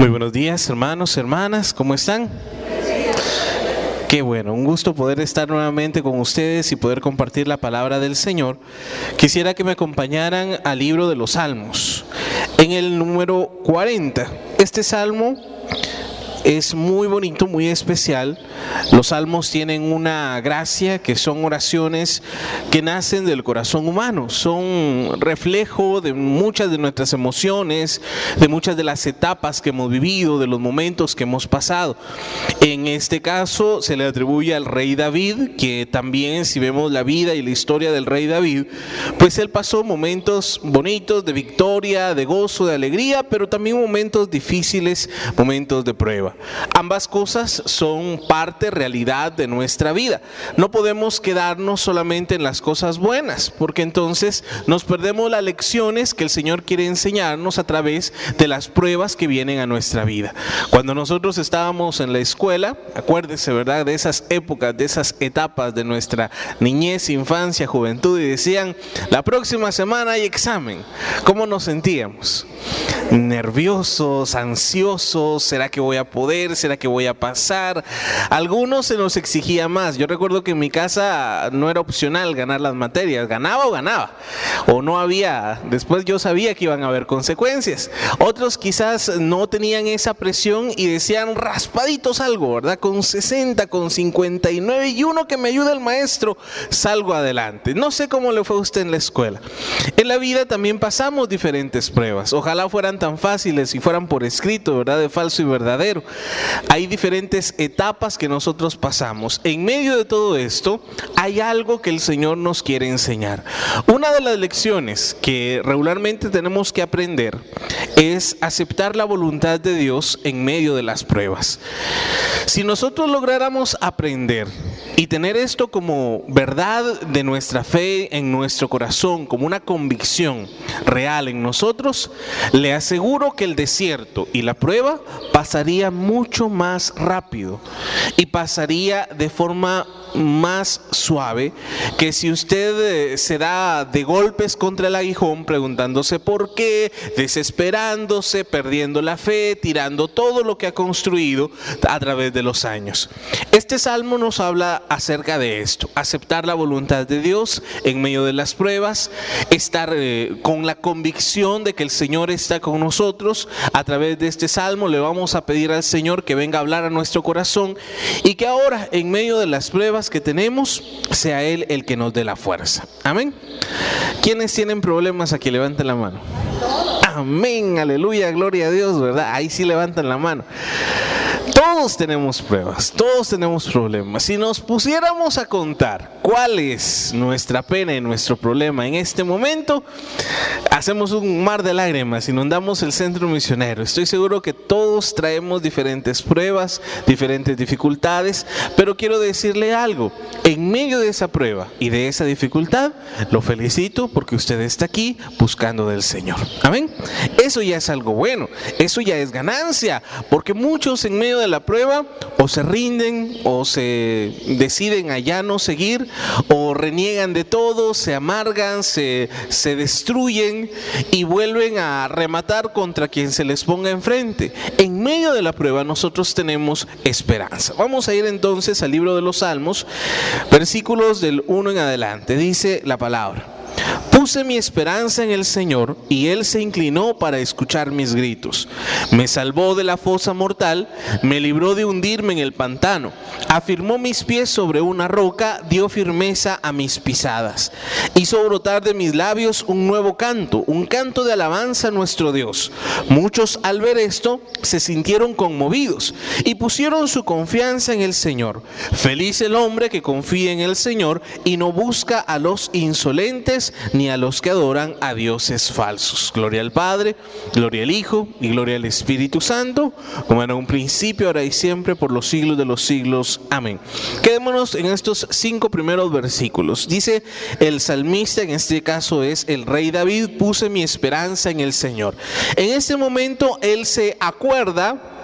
Muy buenos días, hermanos, hermanas, ¿cómo están? Qué bueno, un gusto poder estar nuevamente con ustedes y poder compartir la palabra del Señor. Quisiera que me acompañaran al libro de los Salmos, en el número 40. Este salmo es muy bonito, muy especial. Los salmos tienen una gracia que son oraciones que nacen del corazón humano, son reflejo de muchas de nuestras emociones, de muchas de las etapas que hemos vivido, de los momentos que hemos pasado. En este caso se le atribuye al rey David, que también si vemos la vida y la historia del rey David, pues él pasó momentos bonitos de victoria, de gozo, de alegría, pero también momentos difíciles, momentos de prueba. Ambas cosas son parte, realidad de nuestra vida. No podemos quedarnos solamente en las cosas buenas, porque entonces nos perdemos las lecciones que el Señor quiere enseñarnos a través de las pruebas que vienen a nuestra vida. Cuando nosotros estábamos en la escuela, acuérdese, ¿verdad? De esas épocas, de esas etapas de nuestra niñez, infancia, juventud, y decían, la próxima semana hay examen. ¿Cómo nos sentíamos? Nerviosos, ansiosos, ¿será que voy a poder? Poder? ¿Será que voy a pasar? Algunos se nos exigía más. Yo recuerdo que en mi casa no era opcional ganar las materias, ganaba o ganaba. O no había, después yo sabía que iban a haber consecuencias. Otros quizás no tenían esa presión y decían raspaditos algo, ¿verdad? Con 60, con 59 y uno que me ayuda el maestro, salgo adelante. No sé cómo le fue a usted en la escuela. En la vida también pasamos diferentes pruebas. Ojalá fueran tan fáciles y fueran por escrito, ¿verdad? De falso y verdadero. Hay diferentes etapas que nosotros pasamos. En medio de todo esto hay algo que el Señor nos quiere enseñar. Una de las lecciones que regularmente tenemos que aprender es aceptar la voluntad de Dios en medio de las pruebas. Si nosotros lográramos aprender y tener esto como verdad de nuestra fe en nuestro corazón, como una convicción real en nosotros, le aseguro que el desierto y la prueba pasaría mucho más rápido y pasaría de forma más suave que si usted eh, se da de golpes contra el aguijón preguntándose por qué, desesperándose, perdiendo la fe, tirando todo lo que ha construido a través de los años. Este salmo nos habla acerca de esto, aceptar la voluntad de Dios en medio de las pruebas, estar eh, con la convicción de que el Señor está con nosotros. A través de este salmo le vamos a pedir al Señor que venga a hablar a nuestro corazón y que ahora en medio de las pruebas que tenemos, sea Él el que nos dé la fuerza. Amén. ¿Quiénes tienen problemas aquí? Levanten la mano. Amén, aleluya, gloria a Dios, ¿verdad? Ahí sí levantan la mano. Todos tenemos pruebas, todos tenemos problemas. Si nos pusiéramos a contar cuál es nuestra pena y nuestro problema en este momento, hacemos un mar de lágrimas, inundamos el centro misionero. Estoy seguro que todos traemos diferentes pruebas, diferentes dificultades, pero quiero decirle algo. En medio de esa prueba y de esa dificultad, lo felicito porque usted está aquí buscando del Señor. Amén. Eso ya es algo bueno, eso ya es ganancia, porque muchos en medio de la prueba o se rinden o se deciden a ya no seguir o reniegan de todo, se amargan, se, se destruyen y vuelven a rematar contra quien se les ponga enfrente. En medio de la prueba nosotros tenemos esperanza. Vamos a ir entonces al libro de los Salmos, versículos del 1 en adelante. Dice la palabra. Puse mi esperanza en el Señor y Él se inclinó para escuchar mis gritos. Me salvó de la fosa mortal, me libró de hundirme en el pantano, afirmó mis pies sobre una roca, dio firmeza a mis pisadas. Hizo brotar de mis labios un nuevo canto, un canto de alabanza a nuestro Dios. Muchos al ver esto se sintieron conmovidos y pusieron su confianza en el Señor. Feliz el hombre que confía en el Señor y no busca a los insolentes ni a los que adoran a dioses falsos. Gloria al Padre, gloria al Hijo y gloria al Espíritu Santo, como en un principio, ahora y siempre, por los siglos de los siglos. Amén. Quedémonos en estos cinco primeros versículos. Dice el salmista, en este caso es el rey David, puse mi esperanza en el Señor. En este momento él se acuerda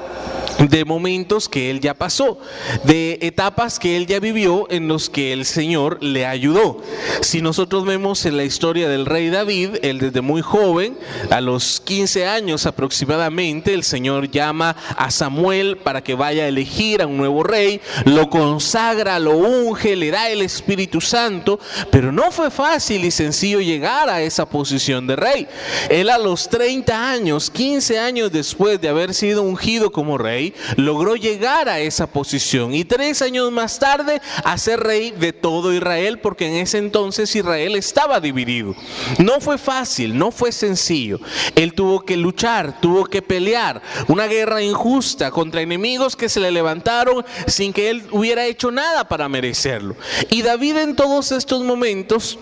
de momentos que él ya pasó, de etapas que él ya vivió en los que el Señor le ayudó. Si nosotros vemos en la historia del rey David, él desde muy joven, a los 15 años aproximadamente, el Señor llama a Samuel para que vaya a elegir a un nuevo rey, lo consagra, lo unge, le da el Espíritu Santo, pero no fue fácil y sencillo llegar a esa posición de rey. Él a los 30 años, 15 años después de haber sido ungido como rey, logró llegar a esa posición y tres años más tarde a ser rey de todo Israel porque en ese entonces Israel estaba dividido. No fue fácil, no fue sencillo. Él tuvo que luchar, tuvo que pelear una guerra injusta contra enemigos que se le levantaron sin que él hubiera hecho nada para merecerlo. Y David en todos estos momentos,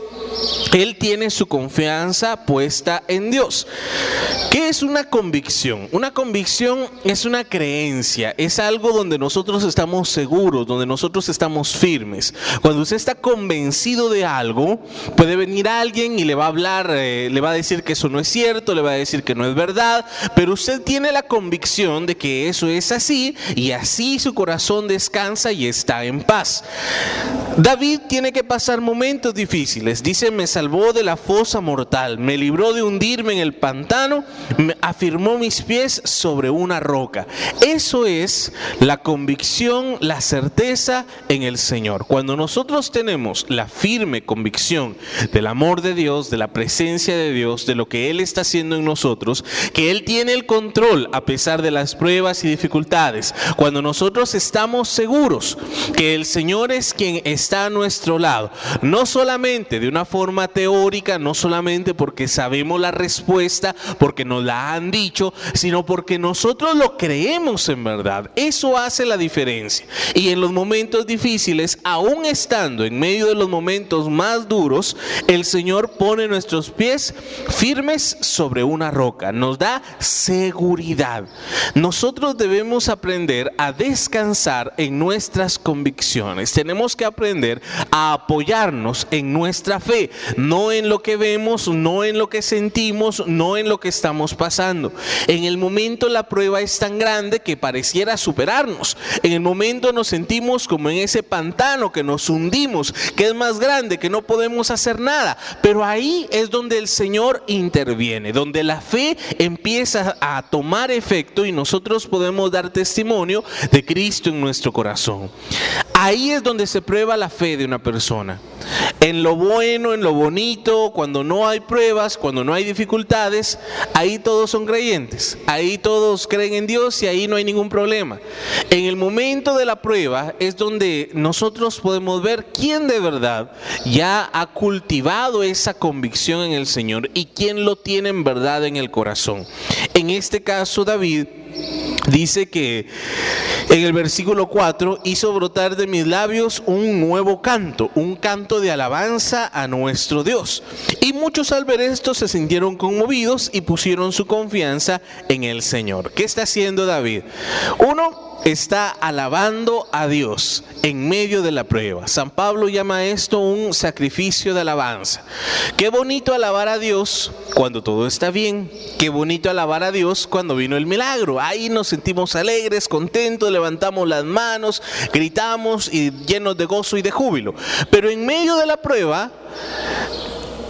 él tiene su confianza puesta en Dios. ¿Qué es una convicción? Una convicción es una creencia es algo donde nosotros estamos seguros, donde nosotros estamos firmes. Cuando usted está convencido de algo, puede venir alguien y le va a hablar, eh, le va a decir que eso no es cierto, le va a decir que no es verdad, pero usted tiene la convicción de que eso es así y así su corazón descansa y está en paz. David tiene que pasar momentos difíciles. Dice, me salvó de la fosa mortal, me libró de hundirme en el pantano, me afirmó mis pies sobre una roca. Eso es la convicción, la certeza en el Señor. Cuando nosotros tenemos la firme convicción del amor de Dios, de la presencia de Dios, de lo que Él está haciendo en nosotros, que Él tiene el control a pesar de las pruebas y dificultades, cuando nosotros estamos seguros que el Señor es quien está a nuestro lado, no solamente de una forma teórica, no solamente porque sabemos la respuesta, porque nos la han dicho, sino porque nosotros lo creemos en verdad. Eso hace la diferencia. Y en los momentos difíciles, aún estando en medio de los momentos más duros, el Señor pone nuestros pies firmes sobre una roca. Nos da seguridad. Nosotros debemos aprender a descansar en nuestras convicciones. Tenemos que aprender a apoyarnos en nuestra fe, no en lo que vemos, no en lo que sentimos, no en lo que estamos pasando. En el momento la prueba es tan grande que pareciera superarnos. En el momento nos sentimos como en ese pantano que nos hundimos, que es más grande, que no podemos hacer nada. Pero ahí es donde el Señor interviene, donde la fe empieza a tomar efecto y nosotros podemos dar testimonio de Cristo en nuestro corazón. Ahí es donde se prueba la fe de una persona. En lo bueno, en lo bonito, cuando no hay pruebas, cuando no hay dificultades, ahí todos son creyentes. Ahí todos creen en Dios y ahí no hay ningún problema. En el momento de la prueba es donde nosotros podemos ver quién de verdad ya ha cultivado esa convicción en el Señor y quién lo tiene en verdad en el corazón. En este caso, David dice que en el versículo 4 hizo brotar de mis labios un nuevo canto, un canto de alabanza a nuestro Dios. Y muchos al ver esto se sintieron conmovidos y pusieron su confianza en el Señor. ¿Qué está haciendo David? Uno, está alabando a Dios en medio de la prueba. San Pablo llama esto un sacrificio de alabanza. Qué bonito alabar a Dios cuando todo está bien. Qué bonito alabar a Dios cuando vino el milagro. Ahí nos sentimos alegres, contentos, levantamos las manos, gritamos y llenos de gozo y de júbilo. Pero en medio de la prueba,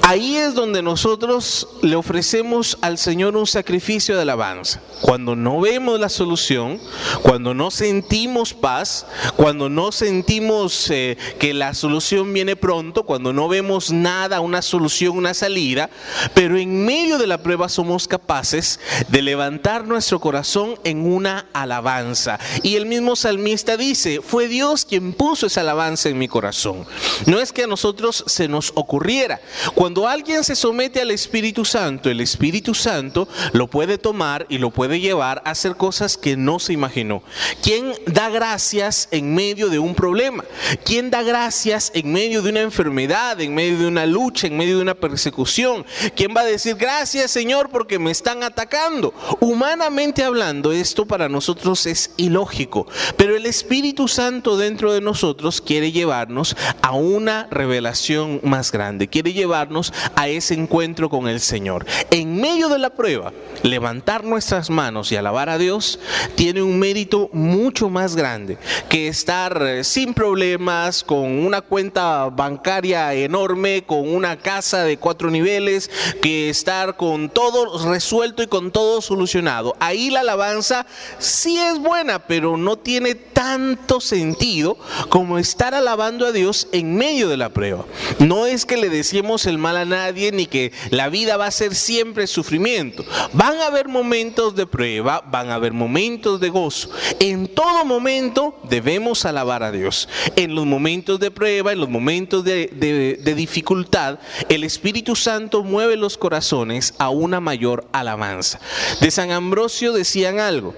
Ahí es donde nosotros le ofrecemos al Señor un sacrificio de alabanza. Cuando no vemos la solución, cuando no sentimos paz, cuando no sentimos eh, que la solución viene pronto, cuando no vemos nada, una solución, una salida, pero en medio de la prueba somos capaces de levantar nuestro corazón en una alabanza. Y el mismo salmista dice, fue Dios quien puso esa alabanza en mi corazón. No es que a nosotros se nos ocurriera. Cuando cuando alguien se somete al Espíritu Santo, el Espíritu Santo lo puede tomar y lo puede llevar a hacer cosas que no se imaginó. ¿Quién da gracias en medio de un problema? ¿Quién da gracias en medio de una enfermedad, en medio de una lucha, en medio de una persecución? ¿Quién va a decir gracias Señor porque me están atacando? Humanamente hablando, esto para nosotros es ilógico, pero el Espíritu Santo dentro de nosotros quiere llevarnos a una revelación más grande, quiere llevarnos a ese encuentro con el Señor. En medio de la prueba, levantar nuestras manos y alabar a Dios tiene un mérito mucho más grande que estar eh, sin problemas, con una cuenta bancaria enorme, con una casa de cuatro niveles, que estar con todo resuelto y con todo solucionado. Ahí la alabanza sí es buena, pero no tiene tanto sentido como estar alabando a Dios en medio de la prueba. No es que le decimos el mal a nadie ni que la vida va a ser siempre sufrimiento. Van a haber momentos de prueba, van a haber momentos de gozo. En todo momento debemos alabar a Dios. En los momentos de prueba, en los momentos de, de dificultad, el Espíritu Santo mueve los corazones a una mayor alabanza. De San Ambrosio decían algo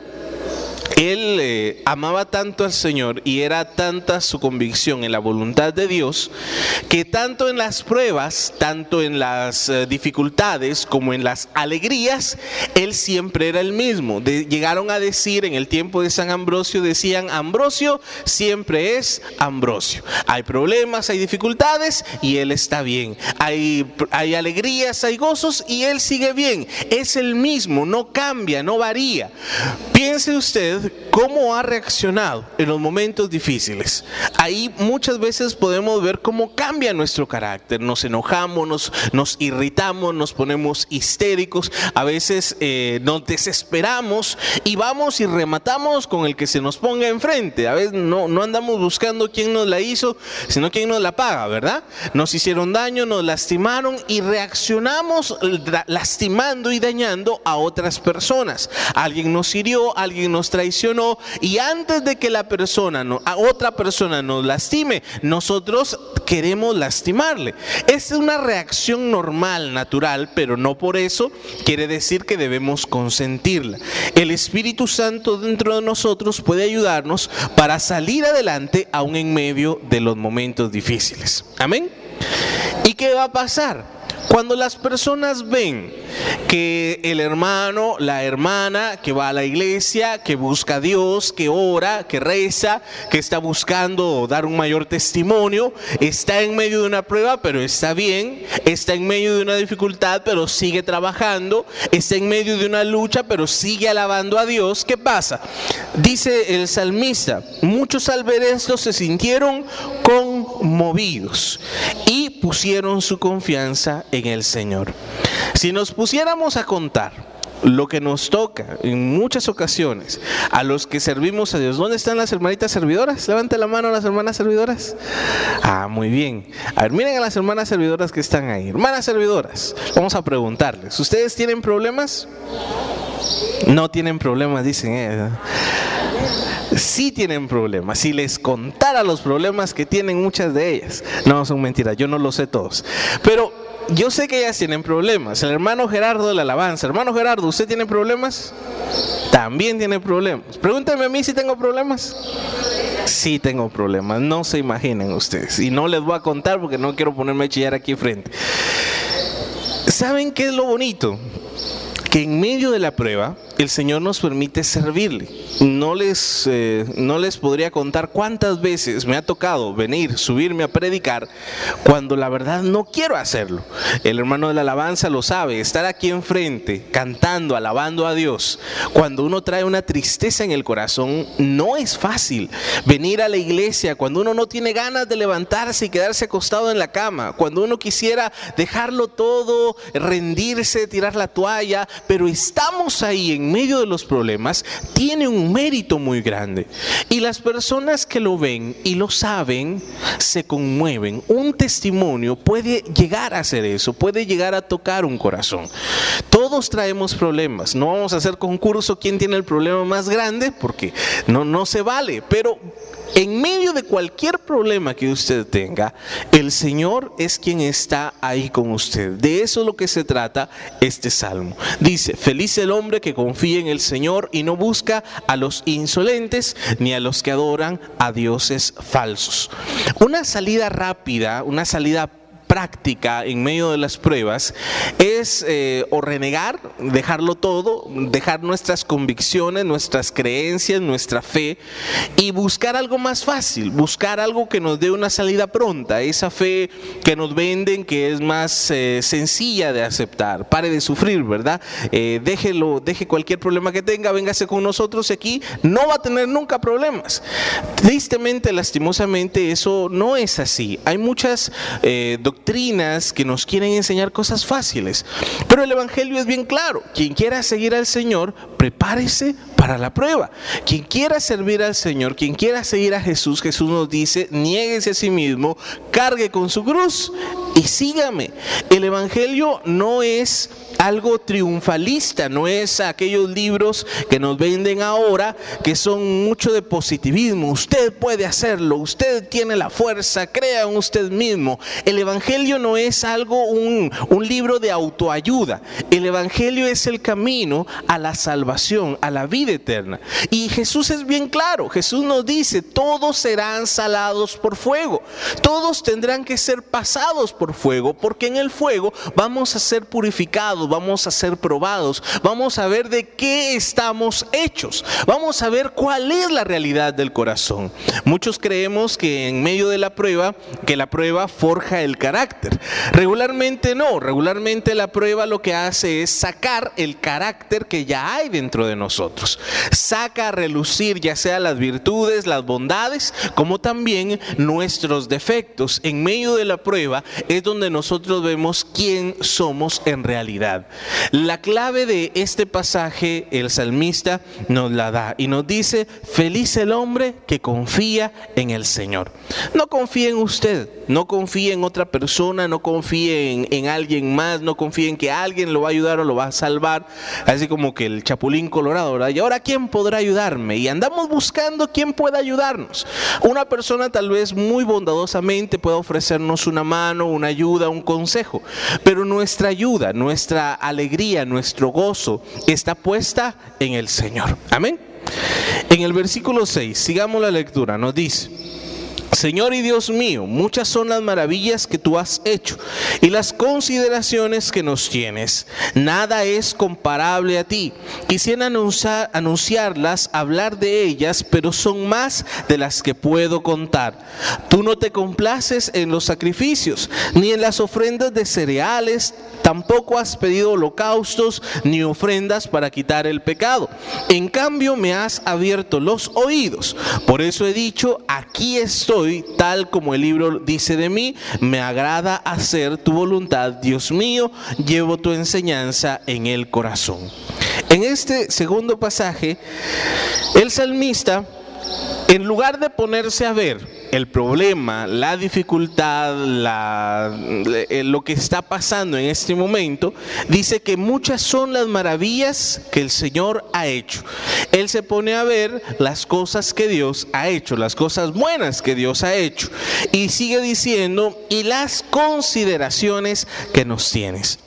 él eh, amaba tanto al Señor y era tanta su convicción en la voluntad de Dios que tanto en las pruebas, tanto en las eh, dificultades como en las alegrías, Él siempre era el mismo. llegaron a decir en el tiempo de San Ambrosio, decían, Ambrosio siempre es Ambrosio. Hay problemas, hay dificultades y Él está bien. Hay, hay alegrías, hay gozos y Él sigue bien. Es el mismo, no cambia, no varía. Piense usted cómo ha reaccionado en los momentos difíciles. Ahí muchas veces podemos ver cómo cambia nuestro carácter. Nos enojamos, nos, irritamos, nos ponemos histéricos, a veces eh, nos desesperamos y vamos y rematamos con el que se nos ponga enfrente. A veces no, no andamos buscando quién nos la hizo, sino quién nos la paga, ¿verdad? Nos hicieron daño, nos lastimaron y reaccionamos lastimando y dañando a otras personas. Alguien nos hirió, alguien nos traicionó y antes de que la persona, no, a otra persona nos lastime, nosotros queremos lastimarle. Es una reacción normal, natural, pero no por eso quiere decir que debemos consentirla. El Espíritu Santo dentro de nosotros puede ayudarnos para salir adelante aún en medio de los momentos difíciles. Amén. ¿Y qué va a pasar? Cuando las personas ven que el hermano, la hermana que va a la iglesia, que busca a Dios, que ora, que reza, que está buscando dar un mayor testimonio, está en medio de una prueba, pero está bien, está en medio de una dificultad, pero sigue trabajando, está en medio de una lucha, pero sigue alabando a Dios, ¿qué pasa? Dice el salmista, muchos al ver esto se sintieron conmovidos y pusieron su confianza en el Señor. Si nos pusiéramos a contar lo que nos toca en muchas ocasiones a los que servimos a Dios. ¿Dónde están las hermanitas servidoras? Levante la mano las hermanas servidoras. Ah, muy bien. A ver, miren a las hermanas servidoras que están ahí. Hermanas servidoras, vamos a preguntarles. ¿Ustedes tienen problemas? No tienen problemas, dicen ellas sí tienen problemas. Si les contara los problemas que tienen muchas de ellas. No, son mentiras, yo no lo sé todos. Pero yo sé que ellas tienen problemas. El hermano Gerardo de la alabanza. Hermano Gerardo, ¿usted tiene problemas? También tiene problemas. Pregúntame a mí si tengo problemas. Sí tengo problemas, no se imaginen ustedes. Y no les voy a contar porque no quiero ponerme a chillar aquí frente. ¿Saben qué es lo bonito? Que en medio de la prueba, el Señor nos permite servirle. No les, eh, no les podría contar cuántas veces me ha tocado venir, subirme a predicar, cuando la verdad no quiero hacerlo. El hermano de la alabanza lo sabe, estar aquí enfrente, cantando, alabando a Dios, cuando uno trae una tristeza en el corazón, no es fácil. Venir a la iglesia cuando uno no tiene ganas de levantarse y quedarse acostado en la cama, cuando uno quisiera dejarlo todo, rendirse, tirar la toalla, pero estamos ahí en medio de los problemas, tiene un mérito muy grande. Y las personas que lo ven y lo saben, se conmueven. Un testimonio puede llegar a hacer eso, puede llegar a tocar un corazón. Todos traemos problemas. No vamos a hacer concurso quién tiene el problema más grande, porque no, no se vale. Pero en medio de cualquier problema que usted tenga, el Señor es quien está ahí con usted. De eso es lo que se trata este salmo. Dice, feliz el hombre que confía en el Señor y no busca a los insolentes ni a los que adoran a dioses falsos. Una salida rápida, una salida práctica en medio de las pruebas es eh, o renegar, dejarlo todo, dejar nuestras convicciones, nuestras creencias, nuestra fe y buscar algo más fácil, buscar algo que nos dé una salida pronta, esa fe que nos venden que es más eh, sencilla de aceptar. Pare de sufrir, ¿verdad? Eh, déjelo, deje cualquier problema que tenga, véngase con nosotros aquí, no va a tener nunca problemas. Tristemente, lastimosamente, eso no es así. Hay muchas doctrinas que nos quieren enseñar cosas fáciles, pero el Evangelio es bien claro. Quien quiera seguir al Señor, prepárese para la prueba. Quien quiera servir al Señor, quien quiera seguir a Jesús, Jesús nos dice, niéguese a sí mismo, cargue con su cruz y sígame. El Evangelio no es algo triunfalista, no es aquellos libros que nos venden ahora que son mucho de positivismo. Usted puede hacerlo, usted tiene la fuerza, crea en usted mismo. El Evangelio no es algo, un, un libro de autoayuda. El Evangelio es el camino a la salvación, a la vida eterna. Y Jesús es bien claro, Jesús nos dice, todos serán salados por fuego, todos tendrán que ser pasados por fuego, porque en el fuego vamos a ser purificados vamos a ser probados, vamos a ver de qué estamos hechos, vamos a ver cuál es la realidad del corazón. Muchos creemos que en medio de la prueba, que la prueba forja el carácter. Regularmente no, regularmente la prueba lo que hace es sacar el carácter que ya hay dentro de nosotros. Saca a relucir ya sea las virtudes, las bondades, como también nuestros defectos. En medio de la prueba es donde nosotros vemos quién somos en realidad. La clave de este pasaje el salmista nos la da y nos dice, feliz el hombre que confía en el Señor. No confíe en usted, no confíe en otra persona, no confíe en, alguien más, no confíe en que alguien lo va a ayudar o lo va a salvar, así como que el chapulín colorado, ¿verdad? Y ahora, ¿quién podrá ayudarme? Y andamos buscando quién pueda ayudarnos. Una persona tal vez muy bondadosamente pueda ofrecernos una mano, una ayuda, un consejo, pero nuestra ayuda, nuestra alegría, nuestro gozo está puesta en el Señor. Amén. En el versículo 6, sigamos la lectura, nos dice, Señor y Dios mío, muchas son las maravillas que tú has hecho y las consideraciones que nos tienes. Nada es comparable a ti. Quisiera anunciar, anunciarlas, hablar de ellas, pero son más de las que puedo contar. Tú no te complaces en los sacrificios, ni en las ofrendas de cereales, tampoco has pedido holocaustos ni ofrendas para quitar el pecado. En cambio me has abierto los oídos. Por eso he dicho, aquí estoy tal como el libro dice de mí, me agrada hacer tu voluntad, Dios mío, llevo tu enseñanza en el corazón. En este segundo pasaje, el salmista, en lugar de ponerse a ver el problema, la dificultad, eh, lo que está pasando en este momento, dice que muchas son las maravillas que el Señor ha hecho. Él se pone a ver las cosas que Dios ha hecho, las cosas buenas que Dios ha hecho. Y sigue diciendo, y las consideraciones que nos tienes.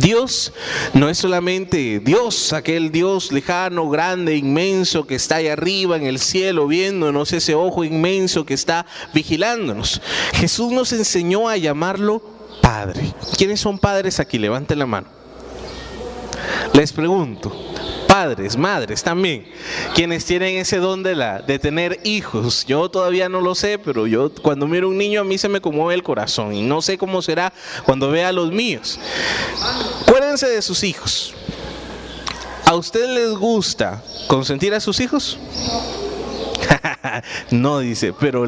Dios no es solamente Dios, aquel Dios lejano, grande, inmenso que está ahí arriba en el cielo viéndonos, ese ojo inmenso que está vigilándonos. Jesús nos enseñó a llamarlo Padre. ¿Quiénes son padres aquí? Levanten la mano. Les pregunto, padres, madres también, quienes tienen ese don de, la, de tener hijos. Yo todavía no lo sé, pero yo cuando miro un niño a mí se me conmueve el corazón y no sé cómo será cuando vea a los míos. Acuérdense de sus hijos. ¿A usted les gusta consentir a sus hijos? no dice, pero,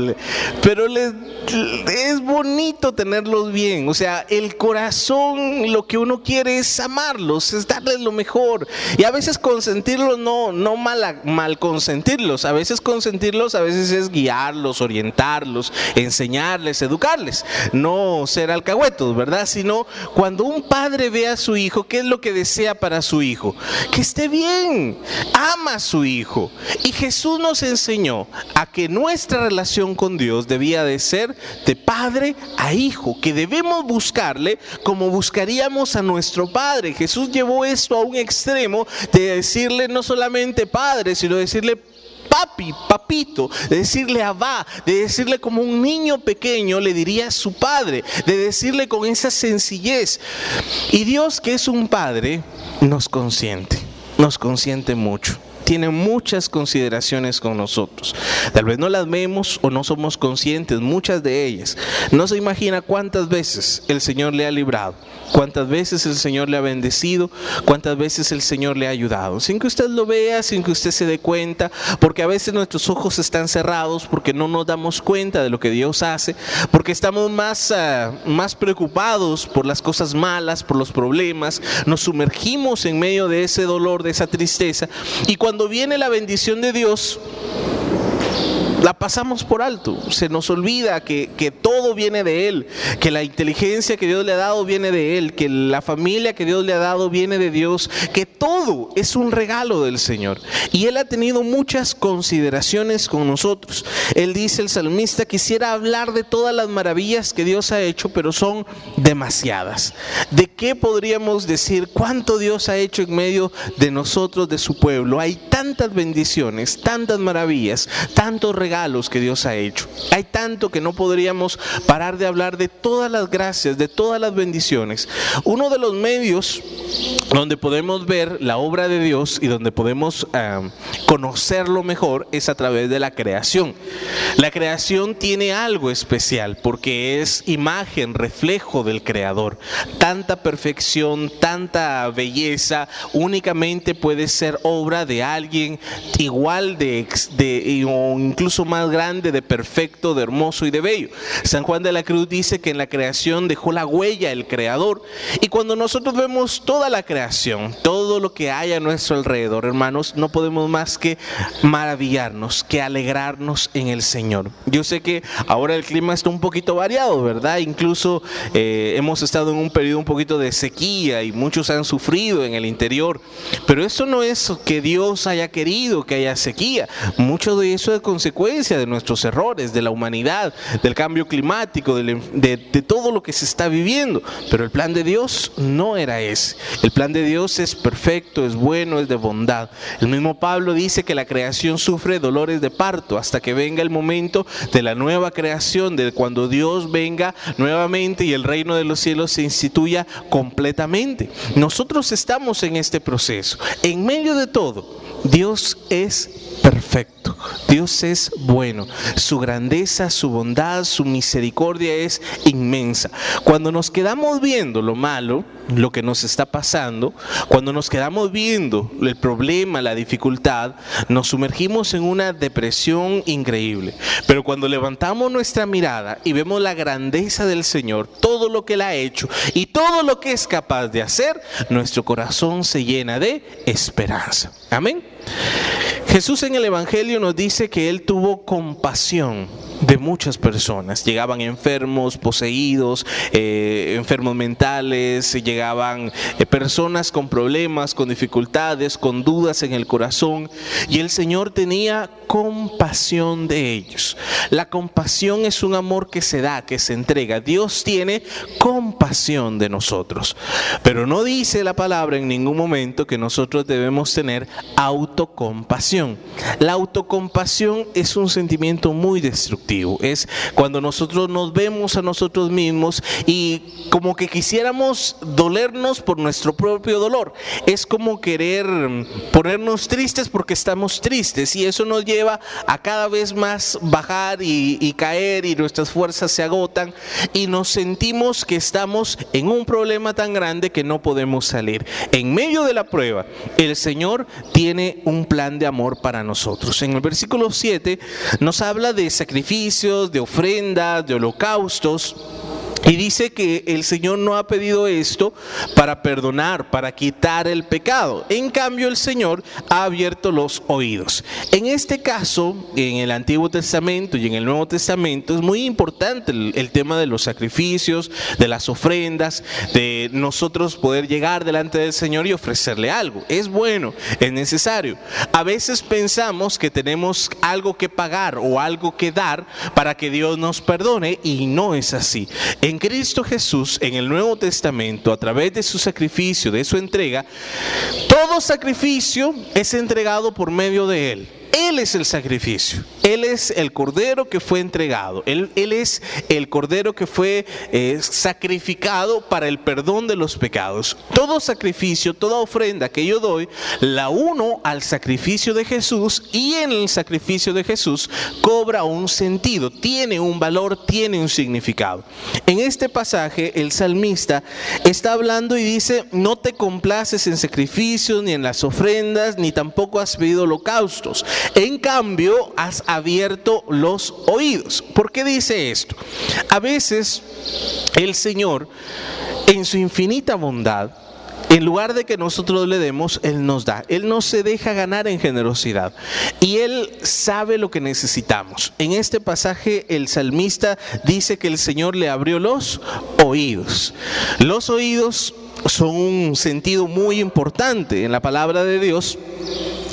pero es bonito tenerlos bien. O sea, el corazón lo que uno quiere es amarlos, es darles lo mejor. Y a veces consentirlos no, no mal, mal consentirlos. A veces consentirlos, a veces es guiarlos, orientarlos, enseñarles, educarles. No ser alcahuetos, ¿verdad? Sino cuando un padre ve a su hijo, ¿qué es lo que desea para su hijo? Que esté bien, ama a su hijo. Y Jesús nos enseñó a que nuestra relación con Dios debía de ser de padre a hijo, que debemos buscarle como buscaríamos a nuestro Padre. Jesús llevó esto a un extremo de decirle no solamente Padre, sino decirle papi, papito, de decirle abá, de decirle como un niño pequeño le diría a su padre, de decirle con esa sencillez. Y Dios que es un padre nos consiente, nos consiente mucho tiene muchas consideraciones con nosotros. Tal vez no las vemos o no somos conscientes, muchas de ellas. No se imagina cuántas veces el Señor le ha librado cuántas veces el Señor le ha bendecido, cuántas veces el Señor le ha ayudado, sin que usted lo vea, sin que usted se dé cuenta, porque a veces nuestros ojos están cerrados, porque no nos damos cuenta de lo que Dios hace, porque estamos más, ah, más preocupados por las cosas malas, por los problemas, nos sumergimos en medio de ese dolor, de esa tristeza, y cuando viene la bendición de Dios, la pasamos por alto. Se nos olvida que, que, todo viene de Él, que la inteligencia que Dios le ha dado viene de Él, que la familia que Dios le ha dado viene de Dios, que todo es un regalo del Señor. Y Él ha tenido muchas consideraciones con nosotros. Él dice, el salmista, quisiera hablar de todas las maravillas que Dios ha hecho, pero son demasiadas. ¿De qué podríamos decir cuánto Dios ha hecho en medio de nosotros, de su pueblo? Hay tantas bendiciones, tantas maravillas, tantos regalos regalos que Dios ha hecho. Hay tanto que no podríamos parar de hablar de todas las gracias, de todas las bendiciones. Uno de los medios donde podemos ver la obra de Dios y donde podemos eh, conocerlo mejor es a través de la creación. La creación tiene algo especial porque es imagen, reflejo del Creador. Tanta perfección, tanta belleza únicamente puede ser obra de alguien igual de, de o incluso más grande de perfecto, de hermoso y de bello. San Juan de la Cruz dice que en la creación dejó la huella el creador. Y cuando nosotros vemos toda la creación, todo lo que hay a nuestro alrededor, hermanos, no podemos más que maravillarnos, que alegrarnos en el Señor. Yo sé que ahora el clima está un poquito variado, ¿verdad? Incluso eh, hemos estado en un periodo un poquito de sequía y muchos han sufrido en el interior. Pero eso no es que Dios haya querido que haya sequía. Mucho de eso es consecuencia de nuestros errores, de la humanidad, del cambio climático, de, todo lo que se está viviendo. Pero el plan de Dios no era ese. El plan de Dios es perfecto, es bueno, es de bondad. El mismo Pablo dice que la creación sufre dolores de parto hasta que venga el momento de la nueva creación, de cuando Dios venga nuevamente y el reino de los cielos se instituya completamente. Nosotros estamos en este proceso. En medio de todo, Dios es perfecto. Dios es bueno. Su grandeza, su bondad, su misericordia es inmensa. Cuando nos quedamos viendo lo malo, lo que nos está pasando, cuando nos quedamos viendo el problema, la dificultad, nos sumergimos en una depresión increíble. Pero cuando levantamos nuestra mirada y vemos la grandeza del Señor, todo lo que Él ha hecho y todo lo que es capaz de hacer, nuestro corazón se llena de esperanza. Amén. Jesús en el Evangelio nos dice que Él tuvo compasión de muchas personas. Llegaban enfermos, poseídos, eh, enfermos mentales, llegaban eh, personas con problemas, con dificultades, con dudas en el corazón. Y el Señor tenía compasión de ellos. La compasión es un amor que se da, que se entrega. Dios tiene compasión de nosotros. Pero no dice la palabra en ningún momento que nosotros debemos tener autocompasión. La autocompasión es un sentimiento muy destructivo es cuando nosotros nos vemos a nosotros mismos y como que quisiéramos dolernos por nuestro propio dolor. Es como querer ponernos tristes porque estamos tristes y eso nos lleva a cada vez más bajar y, y caer y nuestras fuerzas se agotan y nos sentimos que estamos en un problema tan grande que no podemos salir. En medio de la prueba, el Señor tiene un plan de amor para nosotros. En el versículo 7 nos habla de sacrificio de ofrendas, de holocaustos. Y dice que el Señor no ha pedido esto para perdonar, para quitar el pecado. En cambio, el Señor ha abierto los oídos. En este caso, en el Antiguo Testamento y en el Nuevo Testamento, es muy importante el, tema de los sacrificios, de las ofrendas, de nosotros poder llegar delante del Señor y ofrecerle algo. Es bueno, es necesario. A veces pensamos que tenemos algo que pagar o algo que dar para que Dios nos perdone y no es así. En Cristo Jesús, en el Nuevo Testamento, a través de su sacrificio, de su entrega, todo sacrificio es entregado por medio de Él. Él es el sacrificio. Él es el cordero que fue entregado. Él, él es el cordero que fue eh, sacrificado para el perdón de los pecados. Todo sacrificio, toda ofrenda que yo doy, la uno al sacrificio de Jesús y en el sacrificio de Jesús cobra un sentido, tiene un valor, tiene un significado. En este pasaje el salmista está hablando y dice, no te complaces en sacrificios ni en las ofrendas, ni tampoco has pedido holocaustos. En cambio, has abierto los oídos. ¿Por qué dice esto? A veces el Señor, en su infinita bondad, en lugar de que nosotros le demos, Él nos da. Él no se deja ganar en generosidad. Y Él sabe lo que necesitamos. En este pasaje el salmista dice que el Señor le abrió los oídos. Los oídos son un sentido muy importante en la palabra de Dios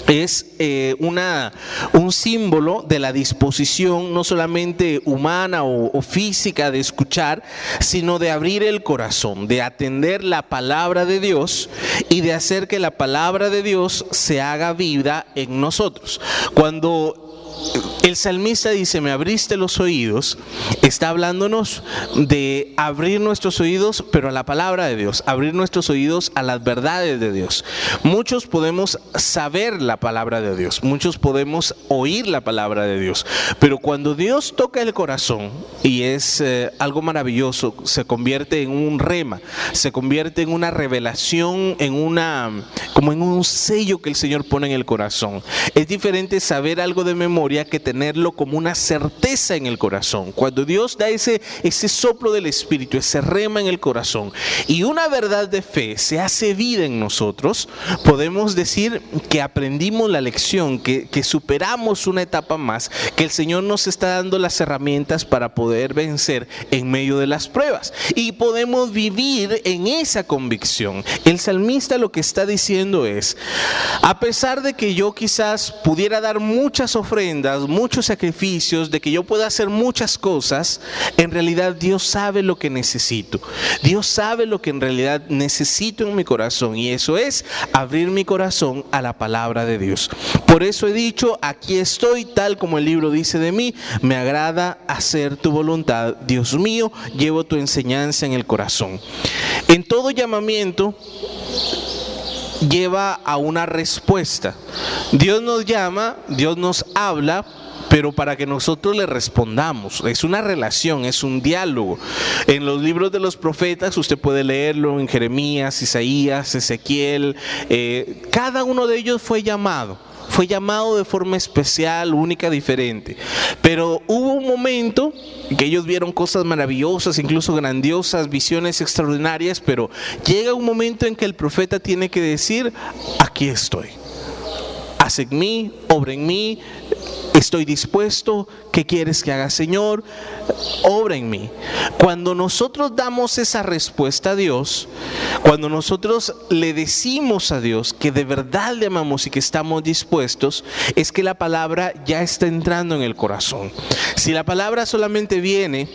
es eh, una, un símbolo de la disposición no solamente humana o, física de escuchar, sino de abrir el corazón, de atender la palabra de Dios y de hacer que la palabra de Dios se haga vida en nosotros. Cuando el salmista dice, me abriste los oídos, está hablándonos de abrir nuestros oídos, pero a la palabra de Dios, abrir nuestros oídos a las verdades de Dios. Muchos podemos saber la palabra de Dios, muchos podemos oír la palabra de Dios, pero cuando Dios toca el corazón, y es eh, algo maravilloso, se convierte en un rema, se convierte en una revelación, en una, como en un sello que el Señor pone en el corazón. Es diferente saber algo de memoria que tenerlo como una certeza en el corazón. Cuando Dios da ese, ese soplo del Espíritu, ese rema en el corazón, y una verdad de fe se hace vida en nosotros, podemos decir que aprendimos la lección, que, que superamos una etapa más, que el Señor nos está dando las herramientas para poder vencer en medio de las pruebas. Y podemos vivir en esa convicción. El salmista lo que está diciendo es, a pesar de que yo quizás pudiera dar muchas ofrendas, muchos sacrificios, de que yo pueda hacer muchas cosas, en realidad Dios sabe lo que necesito. Dios sabe lo que en realidad necesito en mi corazón y eso es abrir mi corazón a la palabra de Dios. Por eso he dicho, aquí estoy tal como el libro dice de mí, me agrada hacer tu voluntad. Dios mío, llevo tu enseñanza en el corazón. En todo llamamiento lleva a una respuesta. Dios nos llama, Dios nos habla, pero para que nosotros le respondamos. Es una relación, es un diálogo. En los libros de los profetas, usted puede leerlo en Jeremías, Isaías, Ezequiel, eh, cada uno de ellos fue llamado fue llamado de forma especial, única, diferente. Pero hubo un momento que ellos vieron cosas maravillosas, incluso grandiosas, visiones extraordinarias, pero llega un momento en que el profeta tiene que decir, aquí estoy. Haz en mí, obra en mí, Estoy dispuesto. ¿Qué quieres que haga, Señor? Obra en mí. Cuando nosotros damos esa respuesta a Dios, cuando nosotros le decimos a Dios que de verdad le amamos y que estamos dispuestos, es que la palabra ya está entrando en el corazón. Si la palabra solamente viene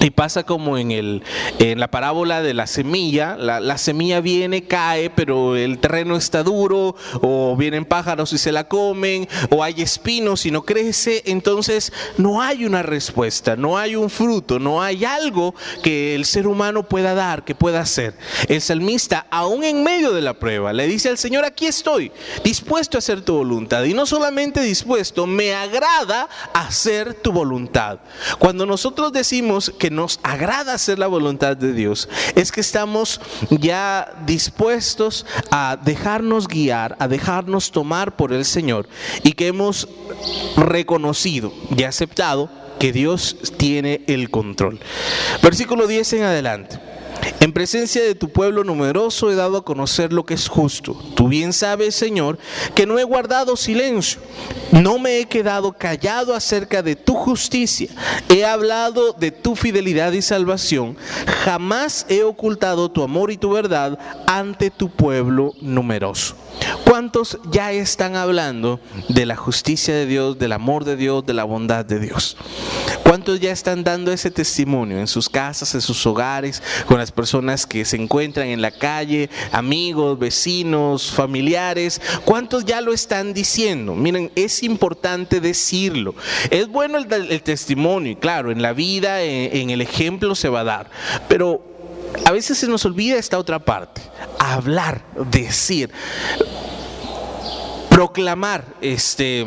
y pasa como en, el, en la parábola de la semilla, la, semilla viene, cae, pero el terreno está duro, o vienen pájaros y se la comen, o hay espinos y no crece, entonces no hay una respuesta, no hay un fruto, no hay algo que el ser humano pueda dar, que pueda hacer. El salmista, aún en medio de la prueba, le dice al Señor, aquí estoy, dispuesto a hacer tu voluntad, y no solamente dispuesto, me agrada hacer tu voluntad. Cuando nosotros decimos que nos agrada hacer la voluntad de Dios es que estamos ya dispuestos a dejarnos guiar, a dejarnos tomar por el Señor y que hemos reconocido y aceptado que Dios tiene el control. Versículo 10 en adelante. En presencia de tu pueblo numeroso he dado a conocer lo que es justo. Tú bien sabes, Señor, que no he guardado silencio. No me he quedado callado acerca de tu justicia. He hablado de tu fidelidad y salvación. Jamás he ocultado tu amor y tu verdad ante tu pueblo numeroso. ¿Cuántos ya están hablando de la justicia de Dios, del amor de Dios, de la bondad de Dios? ¿Cuántos ya están dando ese testimonio en sus casas, en sus hogares, con las personas que se encuentran en la calle, amigos, vecinos, familiares? ¿Cuántos ya lo están diciendo? Miren, es importante decirlo. Es bueno el, testimonio, y claro, en la vida, en el ejemplo se va a dar, pero a veces se nos olvida esta otra parte, hablar, decir, proclamar, este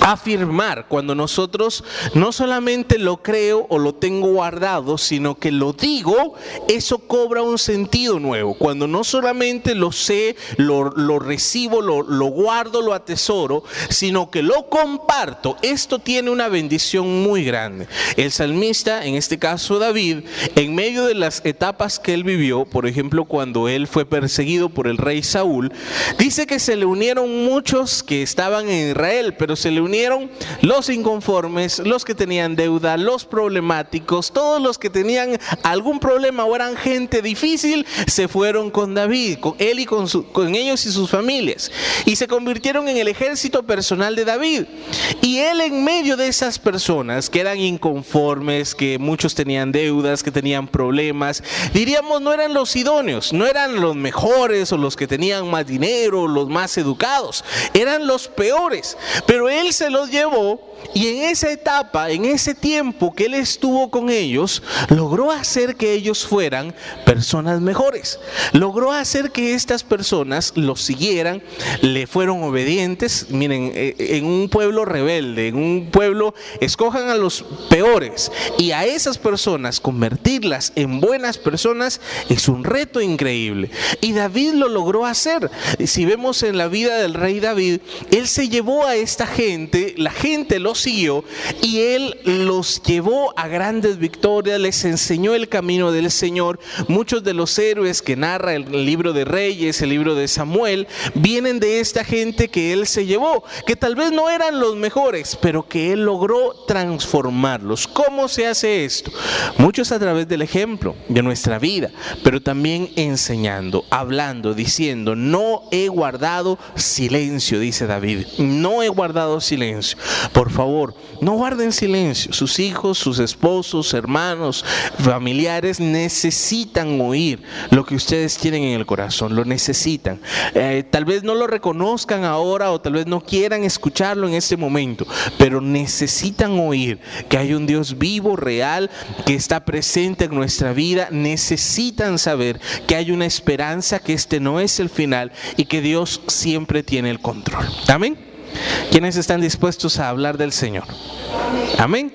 afirmar cuando nosotros no solamente lo creo o lo tengo guardado, sino que lo digo, eso cobra un sentido nuevo. Cuando no solamente lo sé, lo, recibo, lo, lo guardo, lo atesoro, sino que lo comparto, esto tiene una bendición muy grande. El salmista, en este caso David, en medio de las etapas que él vivió, por ejemplo, cuando él fue perseguido por el rey Saúl, dice que se le unieron muchos que estaban en Israel, pero se le unieron los inconformes, los que tenían deuda, los problemáticos, todos los que tenían algún problema o eran gente difícil, se fueron con David, con él y con, con ellos y sus familias. Y se convirtieron en el ejército personal de David. Y él en medio de esas personas que eran inconformes, que muchos tenían deudas, que tenían problemas, diríamos no eran los idóneos, no eran los mejores o los que tenían más dinero, los más educados, eran los peores. Pero él se los llevó y en esa etapa, en ese tiempo que él estuvo con ellos, logró hacer que ellos fueran personas mejores. Logró hacer que estas personas los siguieran, le fueron obedientes. Miren, eh, en un pueblo rebelde, en un pueblo, escojan a los peores y a esas personas convertirlas en buenas personas es un reto increíble. Y David lo logró hacer. Si vemos en la vida del rey David, él se llevó a esta gente, la gente lo siguió y él los llevó a grandes victorias, les enseñó el camino del Señor. Muchos de los héroes que narra el libro de Reyes, el libro de Samuel, vienen de esta gente que él se llevó, que tal vez no eran los mejores, pero que él logró transformarlos. ¿Cómo se hace esto? Muchos a través del ejemplo de nuestra vida, pero también enseñando, hablando, diciendo, no he guardado silencio, dice David, no he guardado silencio. Por favor, no guarden silencio. Sus hijos, sus esposos, hermanos, familiares necesitan oír lo que ustedes tienen en el corazón, lo necesitan. Eh, tal vez no lo reconozcan ahora o tal vez no quieran escucharlo en este momento, pero necesitan oír que hay un Dios vivo, real, que está presente en nuestra vida. Necesitan saber que hay una esperanza, que este no es el final y que Dios siempre tiene el control. Amén. ¿Quiénes están dispuestos a hablar del Señor? Amén.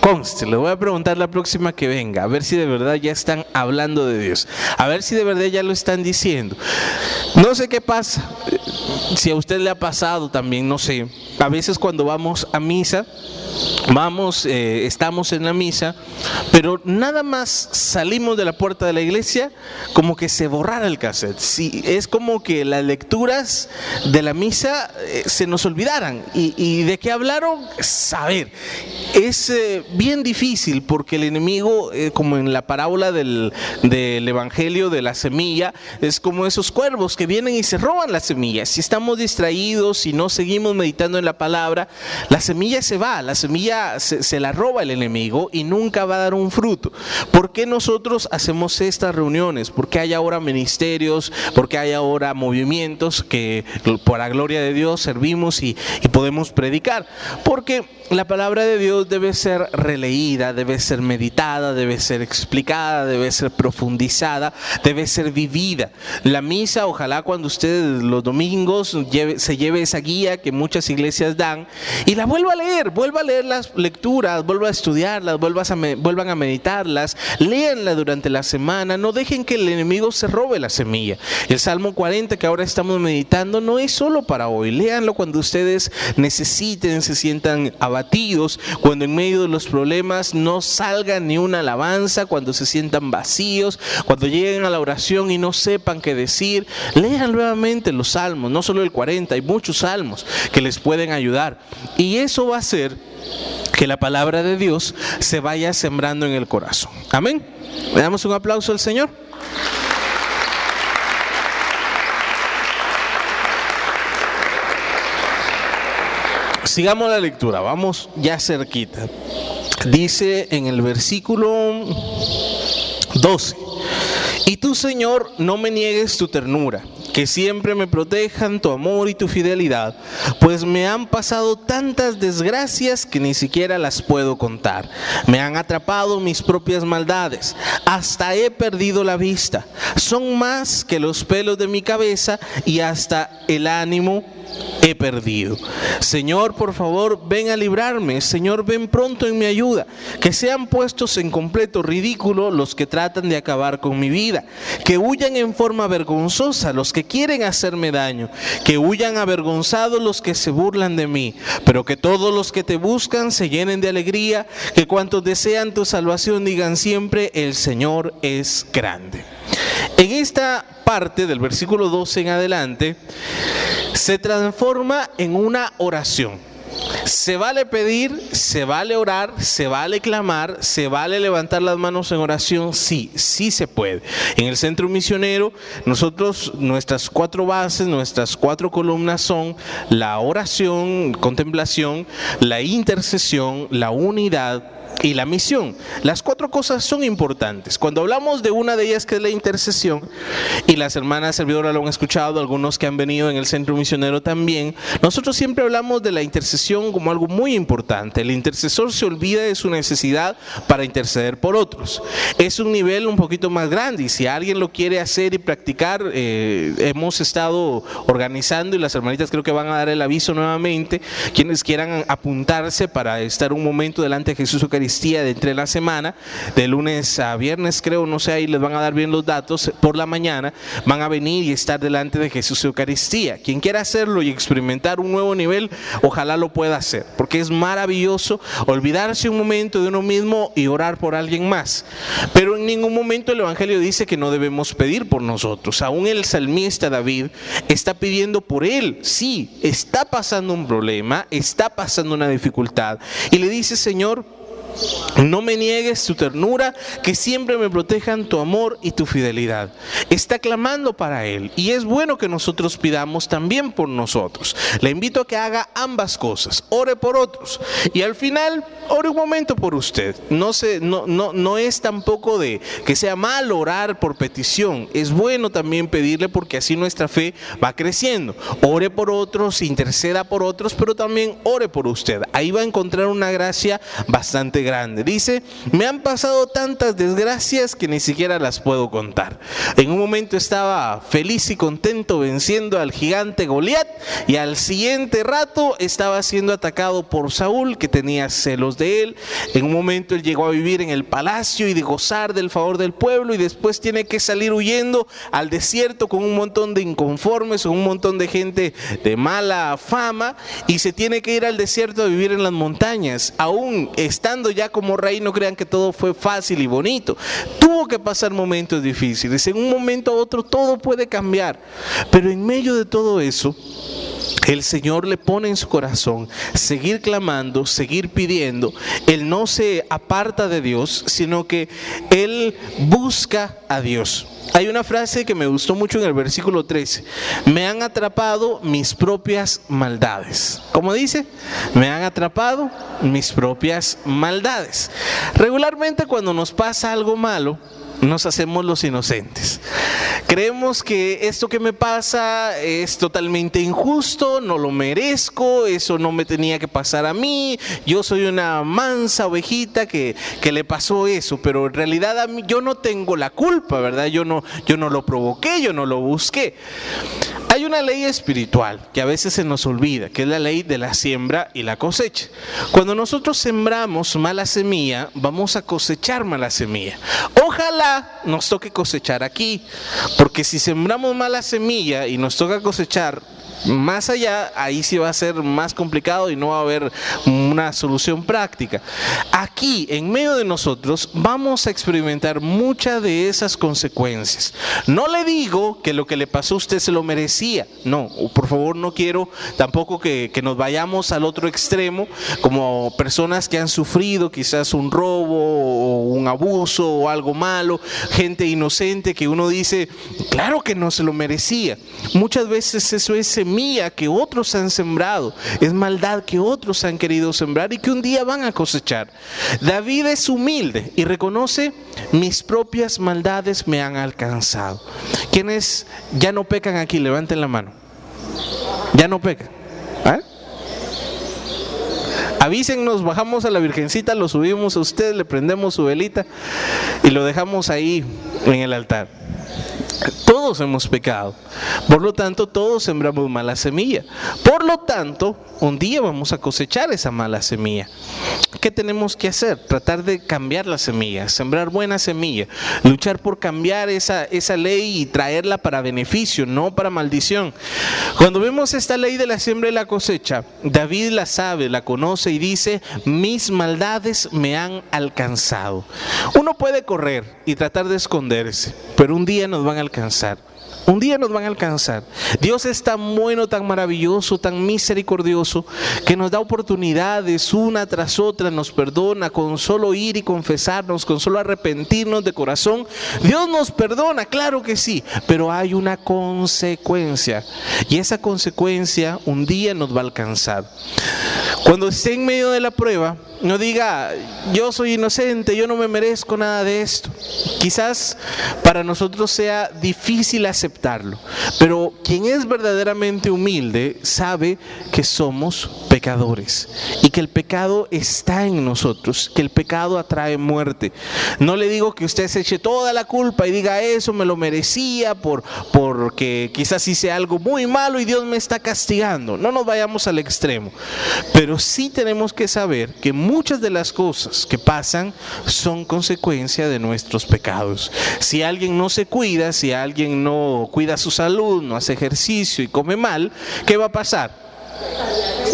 Conste, le voy a preguntar la próxima que venga, a ver si de verdad ya están hablando de Dios, a ver si de verdad ya lo están diciendo. No sé qué pasa, si a usted le ha pasado también, no sé. A veces cuando vamos a misa, vamos, eh, estamos en la misa, pero nada más salimos de la puerta de la iglesia, como que se borrara el cassette. Sí, es como que las lecturas de la misa eh, se nos olvidaran. Y, de qué hablaron? Saber. Es eh, bien difícil porque el enemigo, como en la parábola del, del, Evangelio de la semilla, es como esos cuervos que vienen y se roban la semilla. Si estamos distraídos, si no seguimos meditando en la palabra, la semilla se va, la semilla se, la roba el enemigo y nunca va a dar un fruto. ¿Por qué nosotros hacemos estas reuniones? ¿Por qué hay ahora ministerios? ¿Por qué hay ahora movimientos que por la gloria de Dios servimos y, y podemos predicar? Porque la palabra de Dios debe ser releída, debe ser meditada, debe ser explicada, debe ser profundizada, debe ser vivida. La misa, ojalá cuando ustedes los domingos se lleve esa guía que muchas iglesias dan y la vuelva a leer, vuelva a leer las lecturas, vuelva a estudiarlas, vuelvan a meditarlas, léanla durante la semana, no dejen que el enemigo se robe la semilla. El Salmo 40 que ahora estamos meditando no es solo para hoy, léanlo cuando ustedes necesiten, se sientan abatidos, cuando en medio de los problemas no salga ni una alabanza, cuando se sientan vacíos, cuando lleguen a la oración y no sepan qué decir, lean nuevamente los salmos, no solo el 40, hay muchos salmos que les pueden ayudar. Y eso va a hacer que la palabra de Dios se vaya sembrando en el corazón. Amén. Le damos un aplauso al Señor. Sigamos la lectura, vamos ya cerquita. Dice en el versículo 12, y tú Señor no me niegues tu ternura que siempre me protejan tu amor y tu fidelidad, pues me han pasado tantas desgracias que ni siquiera las puedo contar. Me han atrapado mis propias maldades, hasta he perdido la vista. Son más que los pelos de mi cabeza y hasta el ánimo he perdido. Señor, por favor, ven a librarme. Señor, ven pronto en mi ayuda. Que sean puestos en completo ridículo los que tratan de acabar con mi vida. Que huyan en forma vergonzosa los que quieren hacerme daño. Que huyan avergonzados los que se burlan de mí. Pero que todos los que te buscan se llenen de alegría. Que cuantos desean tu salvación digan siempre, el Señor es grande. En esta parte del versículo 12 en adelante, se transforma en una oración. Se vale pedir, se vale orar, se vale clamar, se vale levantar las manos en oración, sí, sí se puede. En el centro misionero, nosotros, nuestras cuatro bases, nuestras cuatro columnas son la oración, contemplación, la intercesión, la unidad y la misión. Las cuatro cosas son importantes. Cuando hablamos de una de ellas que es la intercesión, y las hermanas servidoras lo han escuchado, algunos que han venido en el centro misionero también, nosotros siempre hablamos de la intercesión como algo muy importante. El intercesor se olvida de su necesidad para interceder por otros. Es un nivel un poquito más grande y si alguien lo quiere hacer y practicar, eh, hemos estado organizando y las hermanitas creo que van a dar el aviso nuevamente, quienes quieran apuntarse para estar un momento delante de Jesús Eucaristía de entre la semana, de lunes a viernes creo, no sé, ahí les van a dar bien los datos, por la mañana van a venir y estar delante de Jesús Eucaristía. Quien quiera hacerlo y experimentar un nuevo nivel, ojalá lo pueda hacer, porque es maravilloso olvidarse un momento de uno mismo y orar por alguien más. Pero en ningún momento el Evangelio dice que no debemos pedir por nosotros. Aún el salmista David está pidiendo por él. Sí, está pasando un problema, está pasando una dificultad. Y le dice, Señor, no me niegues tu ternura, que siempre me protejan tu amor y tu fidelidad. Está clamando para Él y es bueno que nosotros pidamos también por nosotros. Le invito a que haga ambas cosas, ore por otros y al final ore un momento por usted. No, no, no, no es tampoco de que sea mal orar por petición, es bueno también pedirle porque así nuestra fe va creciendo. Ore por otros, interceda por otros, pero también ore por usted. Ahí va a encontrar una gracia bastante grande. Dice, me han pasado tantas desgracias que ni siquiera las puedo contar. En un momento estaba feliz y contento venciendo al gigante Goliat y al siguiente rato estaba siendo atacado por Saúl que tenía celos de él. En un momento él llegó a vivir en el palacio y de gozar del favor del pueblo y después tiene que salir huyendo al desierto con un montón de inconformes, con un montón de gente de mala fama y se tiene que ir al desierto a vivir en las montañas, aún estando ya como rey, no crean que todo fue fácil y bonito. Tuvo que pasar momentos difíciles. En un momento u otro todo puede cambiar. Pero en medio de todo eso, el Señor le pone en su corazón seguir clamando, seguir pidiendo. Él no se aparta de Dios, sino que Él busca a Dios. Hay una frase que me gustó mucho en el versículo 13. Me han atrapado mis propias maldades. ¿Cómo dice? Me han atrapado mis propias maldades. Regularmente cuando nos pasa algo malo, nos hacemos los inocentes. Creemos que esto que me pasa es totalmente injusto, no lo merezco, eso no me tenía que pasar a mí, yo soy una mansa ovejita que, que le pasó eso, pero en realidad a mí, yo no tengo la culpa, ¿verdad? Yo no, yo no lo provoqué, yo no lo busqué. Una ley espiritual que a veces se nos olvida, que es la ley de la siembra y la cosecha. Cuando nosotros sembramos mala semilla, vamos a cosechar mala semilla. Ojalá nos toque cosechar aquí, porque si sembramos mala semilla y nos toca cosechar más allá, ahí sí va a ser más complicado y no va a haber una solución práctica. Aquí, en medio de nosotros, vamos a experimentar muchas de esas consecuencias. No le digo que lo que le pasó a usted se lo merecía. No, por favor, no quiero tampoco que, nos vayamos al otro extremo como personas que han sufrido quizás un robo o un abuso o algo malo, gente inocente que uno dice, claro que no se lo merecía. Muchas veces eso es semilla que otros han sembrado, es maldad que otros han querido sembrar y que un día van a cosechar. David es humilde y reconoce, mis propias maldades me han alcanzado. ¿Quiénes ya no pecan aquí? Levanten la mano. Ya no pecan. ¿Ah? Avísennos, bajamos a la Virgencita, lo subimos a usted, le prendemos su velita y lo dejamos ahí en el altar. Todos hemos pecado. Por lo tanto, todos sembramos mala semilla. Por lo tanto, un día vamos a cosechar esa mala semilla. ¿Qué tenemos que hacer? Tratar de cambiar la semilla, sembrar buena semilla, luchar por cambiar esa, esa ley y traerla para beneficio, no para maldición. Cuando vemos esta ley de la siembra y la cosecha, David la sabe, la conoce y dice, mis maldades me han alcanzado. Uno puede correr y tratar de esconderse, pero un día nos van magalkansar Un día nos van a alcanzar. Dios es tan bueno, tan maravilloso, tan misericordioso, que nos da oportunidades una tras otra, nos perdona con solo ir y confesarnos, con solo arrepentirnos de corazón. Dios nos perdona, claro que sí, pero hay una consecuencia. Y esa consecuencia un día nos va a alcanzar. Cuando esté en medio de la prueba, no diga, yo soy inocente, yo no me merezco nada de esto. Quizás para nosotros sea difícil pero quien es verdaderamente humilde sabe que somos pecadores y que el pecado está en nosotros, que el pecado atrae muerte. No le digo que usted se eche toda la culpa y diga eso me lo merecía por porque quizás hice algo muy malo y Dios me está castigando. No nos vayamos al extremo. Pero sí tenemos que saber que muchas de las cosas que pasan son consecuencia de nuestros pecados. Si alguien no se cuida, si alguien no cuida su salud, no hace ejercicio y come mal, ¿qué va a pasar?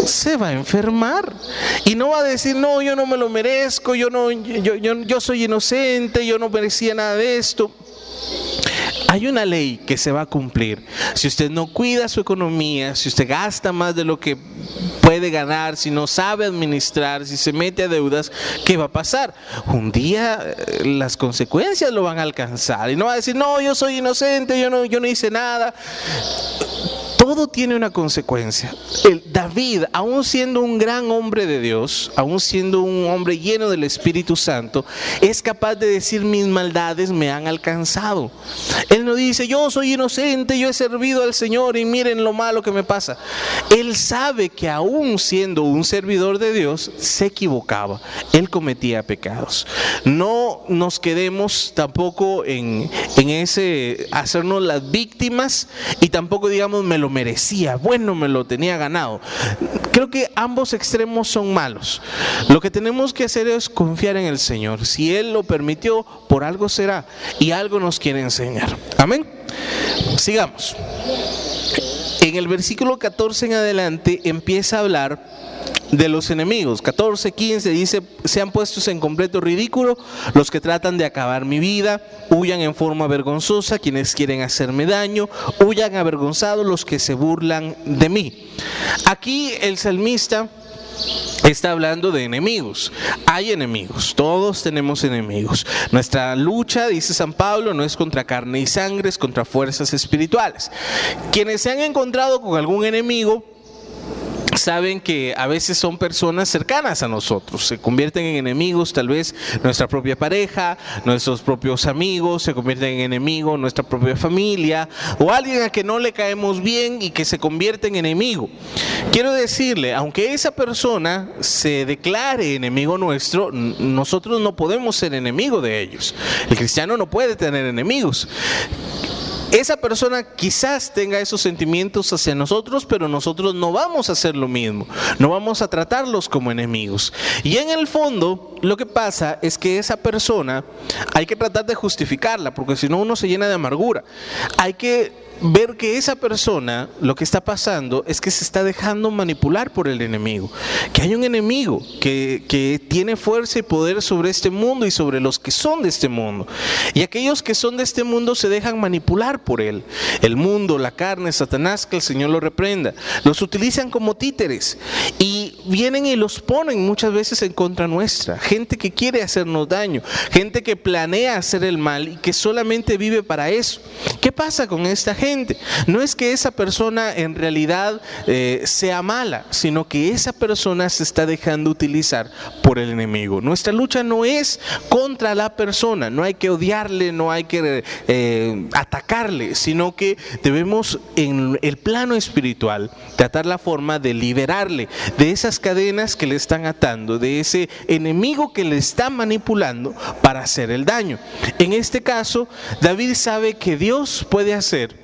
se va a enfermar y no va a decir no yo no me lo merezco yo no yo, yo, yo soy inocente yo no merecía nada de esto hay una ley que se va a cumplir. Si usted no cuida su economía, si usted gasta más de lo que puede ganar, si no sabe administrar, si se mete a deudas, ¿qué va a pasar? Un día eh, las consecuencias lo van a alcanzar y no va a decir, no, yo soy inocente, yo no, yo no hice nada todo tiene una consecuencia. David, aún siendo un gran hombre de Dios, aún siendo un hombre lleno del Espíritu Santo, es capaz de decir mis maldades me han alcanzado. Él no dice, yo soy inocente, yo he servido al Señor y miren lo malo que me pasa. Él sabe que aún siendo un servidor de Dios, se equivocaba. Él cometía pecados. No nos quedemos tampoco en, en ese hacernos las víctimas y tampoco digamos me lo merecía, bueno, me lo tenía ganado. Creo que ambos extremos son malos. Lo que tenemos que hacer es confiar en el Señor. Si Él lo permitió, por algo será y algo nos quiere enseñar. Amén. Sigamos. En el versículo 14 en adelante empieza a hablar de los enemigos. 14, 15 dice, sean puestos en completo ridículo los que tratan de acabar mi vida, huyan en forma vergonzosa quienes quieren hacerme daño, huyan avergonzados los que se burlan de mí. Aquí el salmista está hablando de enemigos. Hay enemigos, todos tenemos enemigos. Nuestra lucha, dice San Pablo, no es contra carne y sangre, es contra fuerzas espirituales. Quienes se han encontrado con algún enemigo, saben que a veces son personas cercanas a nosotros, se convierten en enemigos, tal vez nuestra propia pareja, nuestros propios amigos, se convierten en enemigos, nuestra propia familia, o alguien a que no le caemos bien y que se convierte en enemigo. Quiero decirle, aunque esa persona se declare enemigo nuestro, nosotros no podemos ser enemigos de ellos. El cristiano no puede tener enemigos esa persona quizás tenga esos sentimientos hacia nosotros, pero nosotros no vamos a hacer lo mismo, no vamos a tratarlos como enemigos. Y en el fondo, lo que pasa es que esa persona hay que tratar de justificarla, porque si no uno se llena de amargura. Hay que ver que esa persona lo que está pasando es que se está dejando manipular por el enemigo, que hay un enemigo que, que, tiene fuerza y poder sobre este mundo y sobre los que son de este mundo. Y aquellos que son de este mundo se dejan manipular por él. El mundo, la carne, Satanás, que el Señor lo reprenda. Los utilizan como títeres y vienen y los ponen muchas veces en contra nuestra. Gente que quiere hacernos daño, gente que planea hacer el mal y que solamente vive para eso. ¿Qué pasa con esta gente? No es que esa persona en realidad eh, sea mala, sino que esa persona se está dejando utilizar por el enemigo. Nuestra lucha no es contra la persona, no hay que odiarle, no hay que eh, atacarle, sino que debemos en el plano espiritual tratar la forma de liberarle de esas cadenas que le están atando, de ese enemigo que le está manipulando para hacer el daño. En este caso, David sabe que Dios puede hacer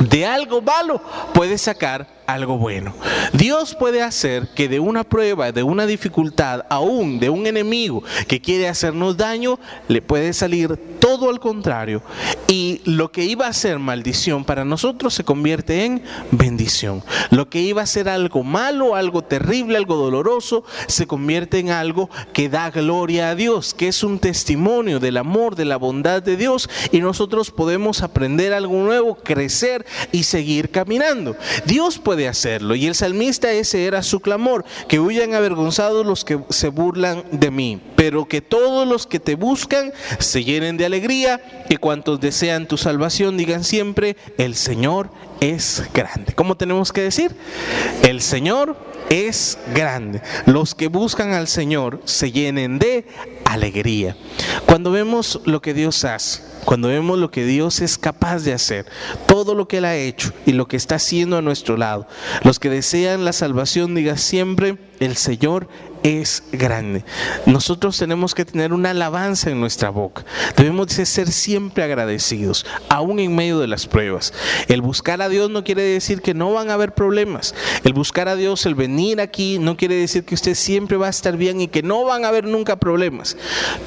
de algo malo, puede sacar algo bueno. Dios puede hacer que de una prueba, de una dificultad, aún de un enemigo que quiere hacernos daño, le puede salir todo al contrario. Y lo que iba a ser maldición para nosotros se convierte en bendición. Lo que iba a ser algo malo, algo terrible, algo doloroso, se convierte en algo que da gloria a Dios, que es un testimonio del amor, de la bondad de Dios. Y nosotros podemos aprender algo nuevo, crecer y seguir caminando. Dios puede hacerlo. Y el salmista ese era su clamor, que huyan avergonzados los que se burlan de mí, pero que todos los que te buscan se llenen de alegría, que cuantos desean tu salvación digan siempre, el Señor es grande. ¿Cómo tenemos que decir? El Señor es grande. Los que buscan al Señor se llenen de alegría. Cuando vemos lo que Dios hace, cuando vemos lo que Dios es capaz de hacer, todo lo que Él ha hecho y lo que está haciendo a nuestro lado, los que desean la salvación, diga siempre, el Señor es grande. Nosotros tenemos que tener una alabanza en nuestra boca. Debemos de ser siempre agradecidos, aún en medio de las pruebas. El buscar a Dios no quiere decir que no van a haber problemas. El buscar a Dios, el venir aquí, no quiere decir que usted siempre va a estar bien y que no van a haber nunca problemas.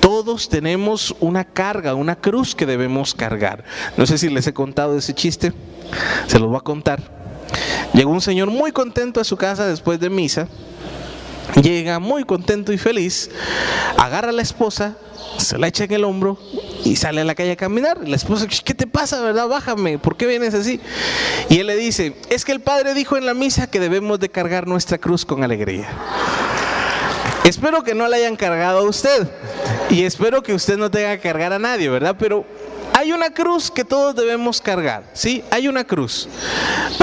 Todos tenemos una carga, una cruz que debemos cargar. No sé si les he contado ese chiste, se los voy a contar. Llegó un señor muy contento a su casa después de misa Llega muy contento y feliz, agarra a la esposa, se la echa en el hombro y sale a la calle a caminar. La esposa, ¿qué te pasa, verdad? Bájame, ¿por qué vienes así? Y él le dice, es que el Padre dijo en la misa que debemos de cargar nuestra cruz con alegría. Espero que no la hayan cargado a usted y espero que usted no tenga que cargar a nadie, ¿verdad? Pero hay una cruz que todos debemos cargar, ¿sí? Hay una cruz.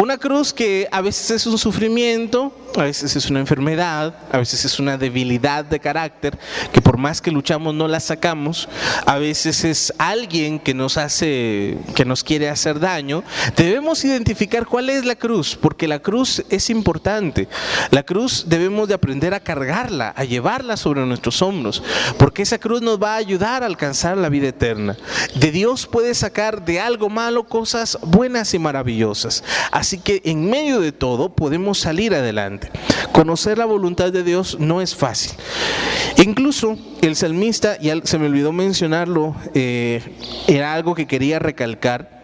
Una cruz que a veces es un sufrimiento, a veces es una enfermedad, a veces es una debilidad de carácter, que por más que luchamos no la sacamos, a veces es alguien que nos hace, que nos quiere hacer daño. Debemos identificar cuál es la cruz, porque la cruz es importante. La cruz debemos de aprender a cargarla, a llevarla sobre nuestros hombros, porque esa cruz nos va a ayudar a alcanzar la vida eterna. De Dios puede sacar de algo malo cosas buenas y maravillosas. Así que en medio de todo podemos salir adelante. Conocer la voluntad de Dios no es fácil. Incluso el salmista, ya se me olvidó mencionarlo, eh, era algo que quería recalcar.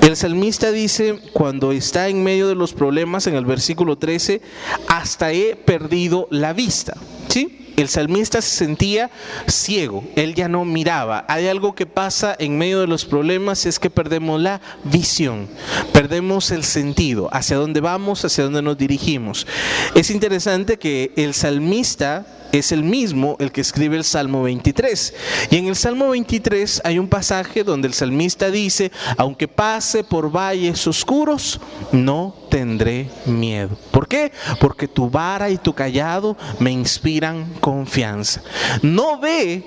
El salmista dice, cuando está en medio de los problemas, en el versículo 13, hasta he perdido la vista. ¿Sí? El salmista se sentía ciego, él ya no miraba. Hay algo que pasa en medio de los problemas, es que perdemos la visión, perdemos el sentido, hacia dónde vamos, hacia dónde nos dirigimos. Es interesante que el salmista es el mismo el que escribe el Salmo 23. Y en el Salmo 23 hay un pasaje donde el salmista dice, aunque pase por valles oscuros, no tendré miedo. ¿Por qué? Porque tu vara y tu callado me inspiran confianza. No ve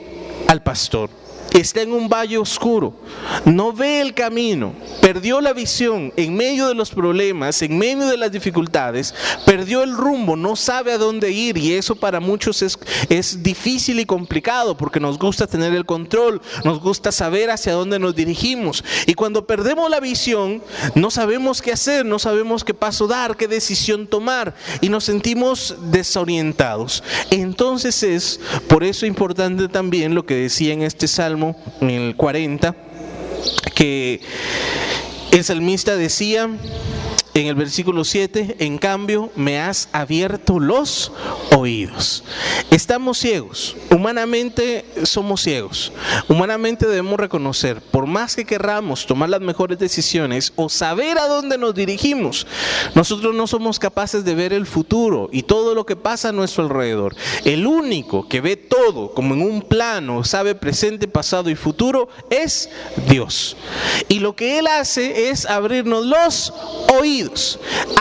al pastor está en un valle oscuro, no ve el camino, perdió la visión en medio de los problemas, en medio de las dificultades, perdió el rumbo, no sabe a dónde ir y eso para muchos es, es difícil y complicado porque nos gusta tener el control, nos gusta saber hacia dónde nos dirigimos. Y cuando perdemos la visión no sabemos qué hacer, no sabemos qué paso dar, qué decisión tomar y nos sentimos desorientados. Entonces es por eso importante también lo que decía en este salmo en el 40, que el salmista decía, en el versículo 7, en cambio me has abierto los oídos. Estamos ciegos, humanamente somos ciegos, humanamente debemos reconocer, por más que querramos tomar las mejores decisiones o saber a dónde nos dirigimos, nosotros no somos capaces de ver el futuro y todo lo que pasa a nuestro alrededor. El único que ve todo como en un plano, sabe presente, pasado y futuro, es Dios. Y lo que Él hace es abrirnos los oídos.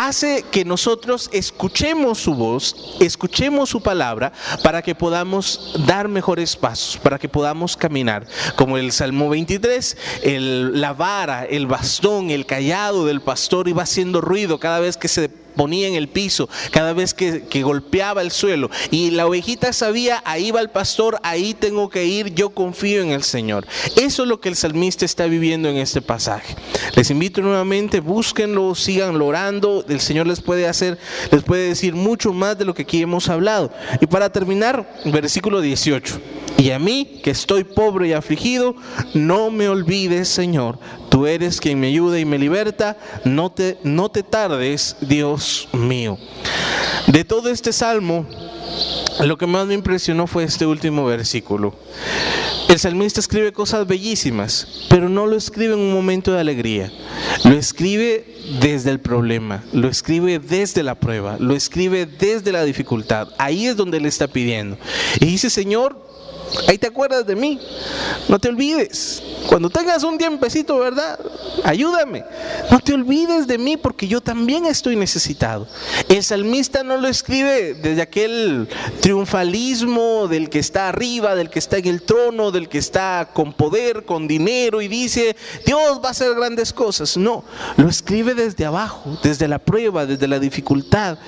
Hace que nosotros escuchemos su voz, escuchemos su palabra, para que podamos dar mejores pasos, para que podamos caminar. Como el Salmo 23, la vara, el bastón, el callado del pastor iba haciendo ruido cada vez que se ponía en el piso, cada vez que, golpeaba el suelo. Y la ovejita sabía, ahí va el pastor, ahí tengo que ir, yo confío en el Señor. Eso es lo que el salmista está viviendo en este pasaje. Les invito nuevamente, búsquenlo, sigan orando, el Señor les puede hacer, les puede decir mucho más de lo que aquí hemos hablado. Y para terminar, versículo 18. Y a mí, que estoy pobre y afligido, no me olvides, Señor. Tú eres quien me ayuda y me liberta. No te, no te tardes, Dios mío. De todo este salmo, lo que más me impresionó fue este último versículo. El salmista escribe cosas bellísimas, pero no lo escribe en un momento de alegría. Lo escribe desde el problema, lo escribe desde la prueba, lo escribe desde la dificultad. Ahí es donde le está pidiendo. Y dice, Señor, Ahí te acuerdas de mí. No te olvides. Cuando tengas un tiempecito, ¿verdad? Ayúdame. No te olvides de mí porque yo también estoy necesitado. El salmista no lo escribe desde aquel triunfalismo del que está arriba, del que está en el trono, del que está con poder, con dinero y dice, Dios va a hacer grandes cosas. No, lo escribe desde abajo, desde la prueba, desde la dificultad.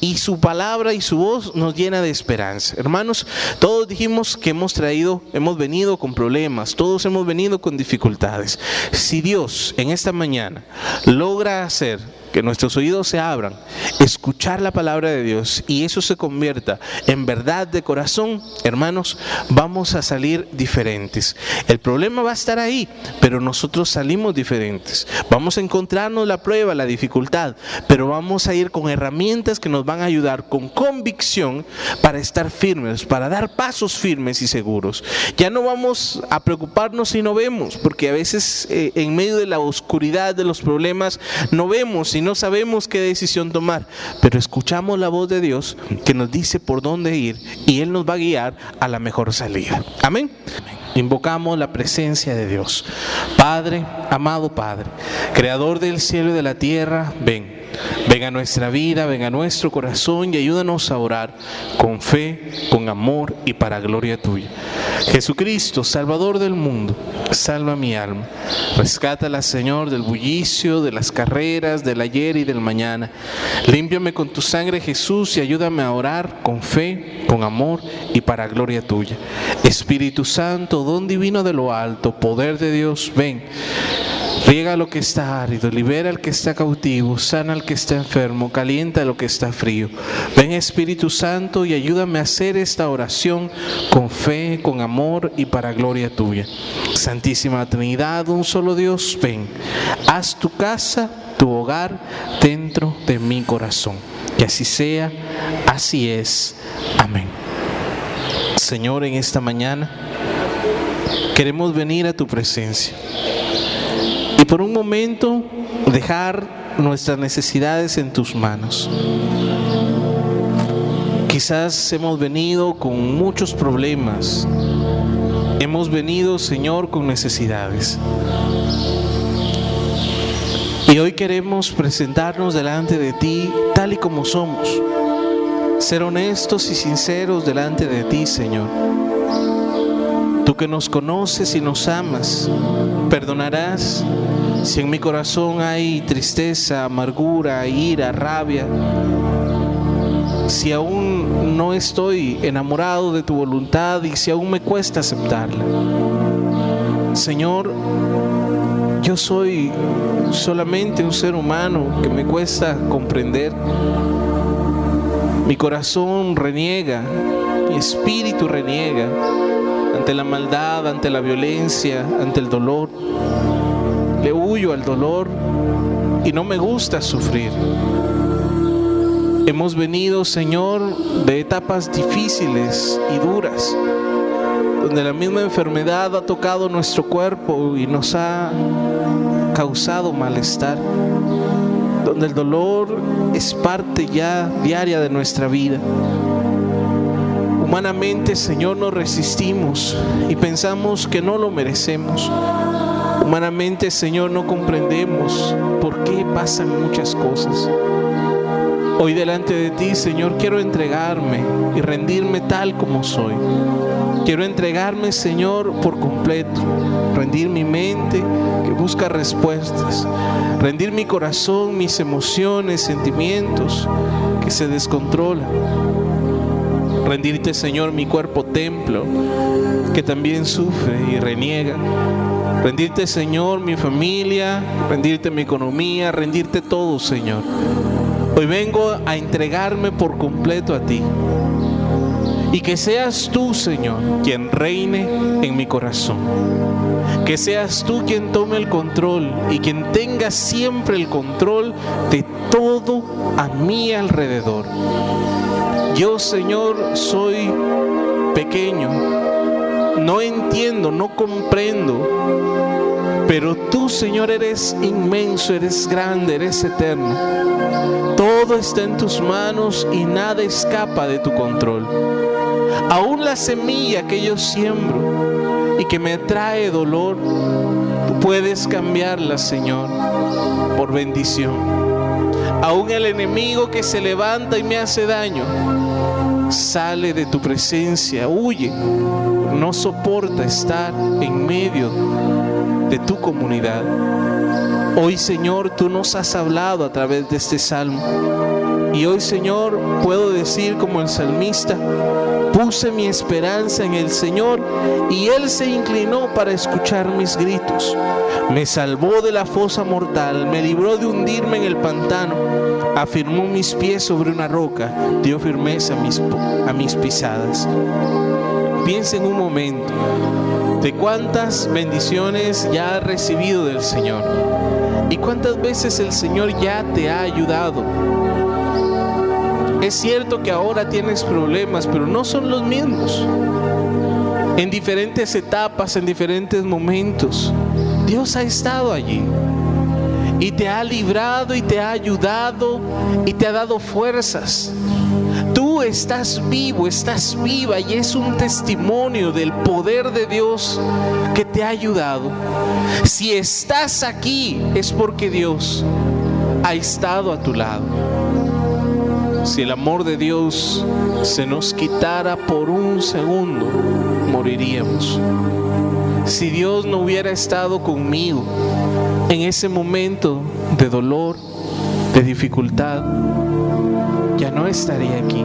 Y su palabra y su voz nos llena de esperanza. Hermanos, todos dijimos que traído, hemos venido con problemas, todos hemos venido con dificultades. Si Dios en esta mañana logra hacer que nuestros oídos se abran, escuchar la palabra de Dios y eso se convierta en verdad de corazón, hermanos, vamos a salir diferentes. El problema va a estar ahí, pero nosotros salimos diferentes. Vamos a encontrarnos la prueba, la dificultad, pero vamos a ir con herramientas que nos van a ayudar con convicción para estar firmes, para dar pasos firmes y seguros. Ya no vamos a preocuparnos si no vemos, porque a veces eh, en medio de la oscuridad de los problemas no vemos no sabemos qué decisión tomar, pero escuchamos la voz de Dios que nos dice por dónde ir y Él nos va a guiar a la mejor salida. Amén. Invocamos la presencia de Dios. Padre, amado Padre, Creador del cielo y de la tierra, ven. Ven a nuestra vida, ven a nuestro corazón y ayúdanos a orar con fe, con amor y para gloria tuya. Jesucristo, Salvador del mundo, salva mi alma. Rescátala, Señor, del bullicio, de las carreras, del ayer y del mañana. Límpiame con tu sangre, Jesús, y ayúdame a orar con fe, con amor y para gloria tuya. Espíritu Santo, don divino de lo alto, poder de Dios, ven. Riega lo que está árido, libera al que está cautivo, sana al que está enfermo, calienta lo que está frío. Ven Espíritu Santo y ayúdame a hacer esta oración con fe, con amor y para gloria tuya. Santísima Trinidad, un solo Dios, ven. Haz tu casa, tu hogar dentro de mi corazón. Que así sea, así es. Amén. Señor, en esta mañana queremos venir a tu presencia por un momento dejar nuestras necesidades en tus manos. Quizás hemos venido con muchos problemas, hemos venido, Señor, con necesidades. Y hoy queremos presentarnos delante de ti tal y como somos, ser honestos y sinceros delante de ti, Señor Tú que nos conoces y nos amas, perdonarás si en mi corazón hay tristeza, amargura, ira, rabia. Si aún no estoy enamorado de tu voluntad y si aún me cuesta aceptarla. Señor, yo soy solamente un ser humano que me cuesta comprender. Mi corazón reniega, mi espíritu reniega ante la maldad, ante la violencia, ante el dolor. Le huyo al dolor y no me gusta sufrir. Hemos venido, Señor, de etapas difíciles y duras, donde la misma enfermedad ha tocado nuestro cuerpo y nos ha causado malestar, donde el dolor es parte ya diaria de nuestra vida. Humanamente, Señor, nos resistimos y pensamos que no lo merecemos. Humanamente, Señor, no comprendemos por qué pasan muchas cosas. Hoy delante de ti, Señor, quiero entregarme y rendirme tal como soy. Quiero entregarme, Señor, por completo. Rendir mi mente que busca respuestas. Rendir mi corazón, mis emociones, sentimientos que se descontrolan. Rendirte, Señor, mi cuerpo templo que también sufre y reniega. Rendirte, Señor, mi familia, rendirte mi economía, rendirte todo, Señor. Hoy vengo a entregarme por completo a ti. Y que seas tú, Señor, quien reine en mi corazón. Que seas tú quien tome el control y quien tenga siempre el control de todo a mi alrededor. Yo, Señor, soy pequeño. No entiendo, no comprendo pero tú, Señor, eres inmenso, eres grande, eres eterno. Todo está en tus manos y nada escapa de tu control. Aún la semilla que yo siembro y que me trae dolor, tú puedes cambiarla, Señor, por bendición. Aún el enemigo que se levanta y me hace daño, sale de tu presencia, huye, no soporta estar en medio de tu comunidad. Hoy Señor, tú nos has hablado a través de este salmo. Y hoy Señor, puedo decir como el salmista, puse mi esperanza en el Señor y Él se inclinó para escuchar mis gritos. Me salvó de la fosa mortal, me libró de hundirme en el pantano, afirmó mis pies sobre una roca, dio firmeza a mis, a mis pisadas. Piensa en un momento de cuántas bendiciones ya has recibido del Señor y cuántas veces el Señor ya te ha ayudado. Es cierto que ahora tienes problemas, pero no son los mismos. En diferentes etapas, en diferentes momentos, Dios ha estado allí y te ha librado y te ha ayudado y te ha dado fuerzas Tú estás vivo, estás viva y es un testimonio del poder de Dios que te ha ayudado. Si estás aquí es porque Dios ha estado a tu lado. Si el amor de Dios se nos quitara por un segundo, moriríamos. Si Dios no hubiera estado conmigo en ese momento de dolor, de dificultad, ya no estaría aquí.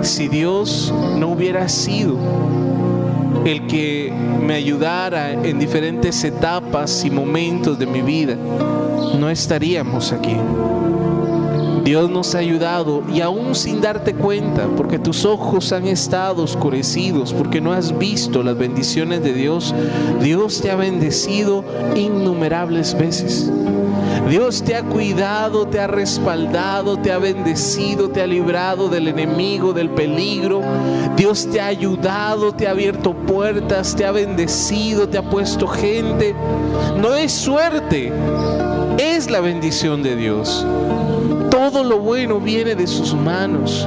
Si Dios no hubiera sido el que me ayudara en diferentes etapas y momentos de mi vida, no estaríamos aquí. Dios nos ha ayudado y aún sin darte cuenta, porque tus ojos han estado oscurecidos, porque no has visto las bendiciones de Dios, Dios te ha bendecido innumerables veces. Dios te ha cuidado, te ha respaldado, te ha bendecido, te ha librado del enemigo, del peligro. Dios te ha ayudado, te ha abierto puertas, te ha bendecido, te ha puesto gente. No es suerte, es la bendición de Dios. Todo lo bueno viene de sus manos.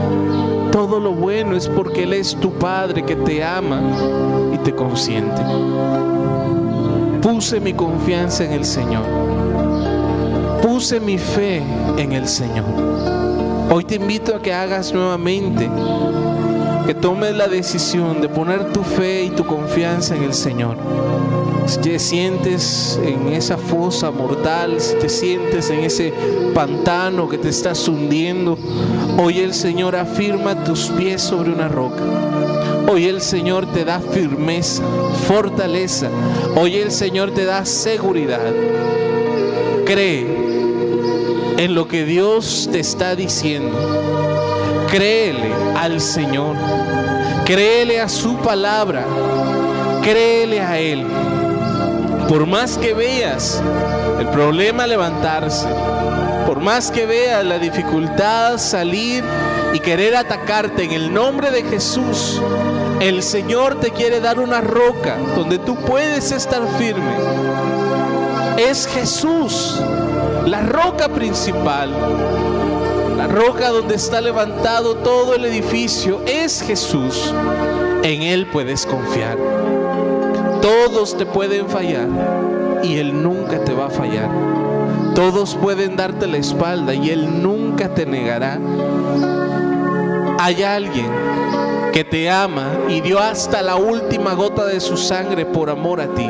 Todo lo bueno es porque Él es tu Padre que te ama y te consiente. Puse mi confianza en el Señor puse mi fe en el Señor. Hoy te invito a que hagas nuevamente, que tomes la decisión de poner tu fe y tu confianza en el Señor. Si te sientes en esa fosa mortal, si te sientes en ese pantano que te estás hundiendo, hoy el Señor afirma tus pies sobre una roca. Hoy el Señor te da firmeza, fortaleza. Hoy el Señor te da seguridad. Cree en lo que Dios te está diciendo. Créele al Señor. Créele a su palabra. Créele a Él. Por más que veas el problema levantarse, por más que veas la dificultad salir y querer atacarte en el nombre de Jesús, el Señor te quiere dar una roca donde tú puedes estar firme. Es Jesús, la roca principal, la roca donde está levantado todo el edificio. Es Jesús. En Él puedes confiar. Todos te pueden fallar y Él nunca te va a fallar. Todos pueden darte la espalda y Él nunca te negará. Hay alguien que te ama y dio hasta la última gota de su sangre por amor a ti.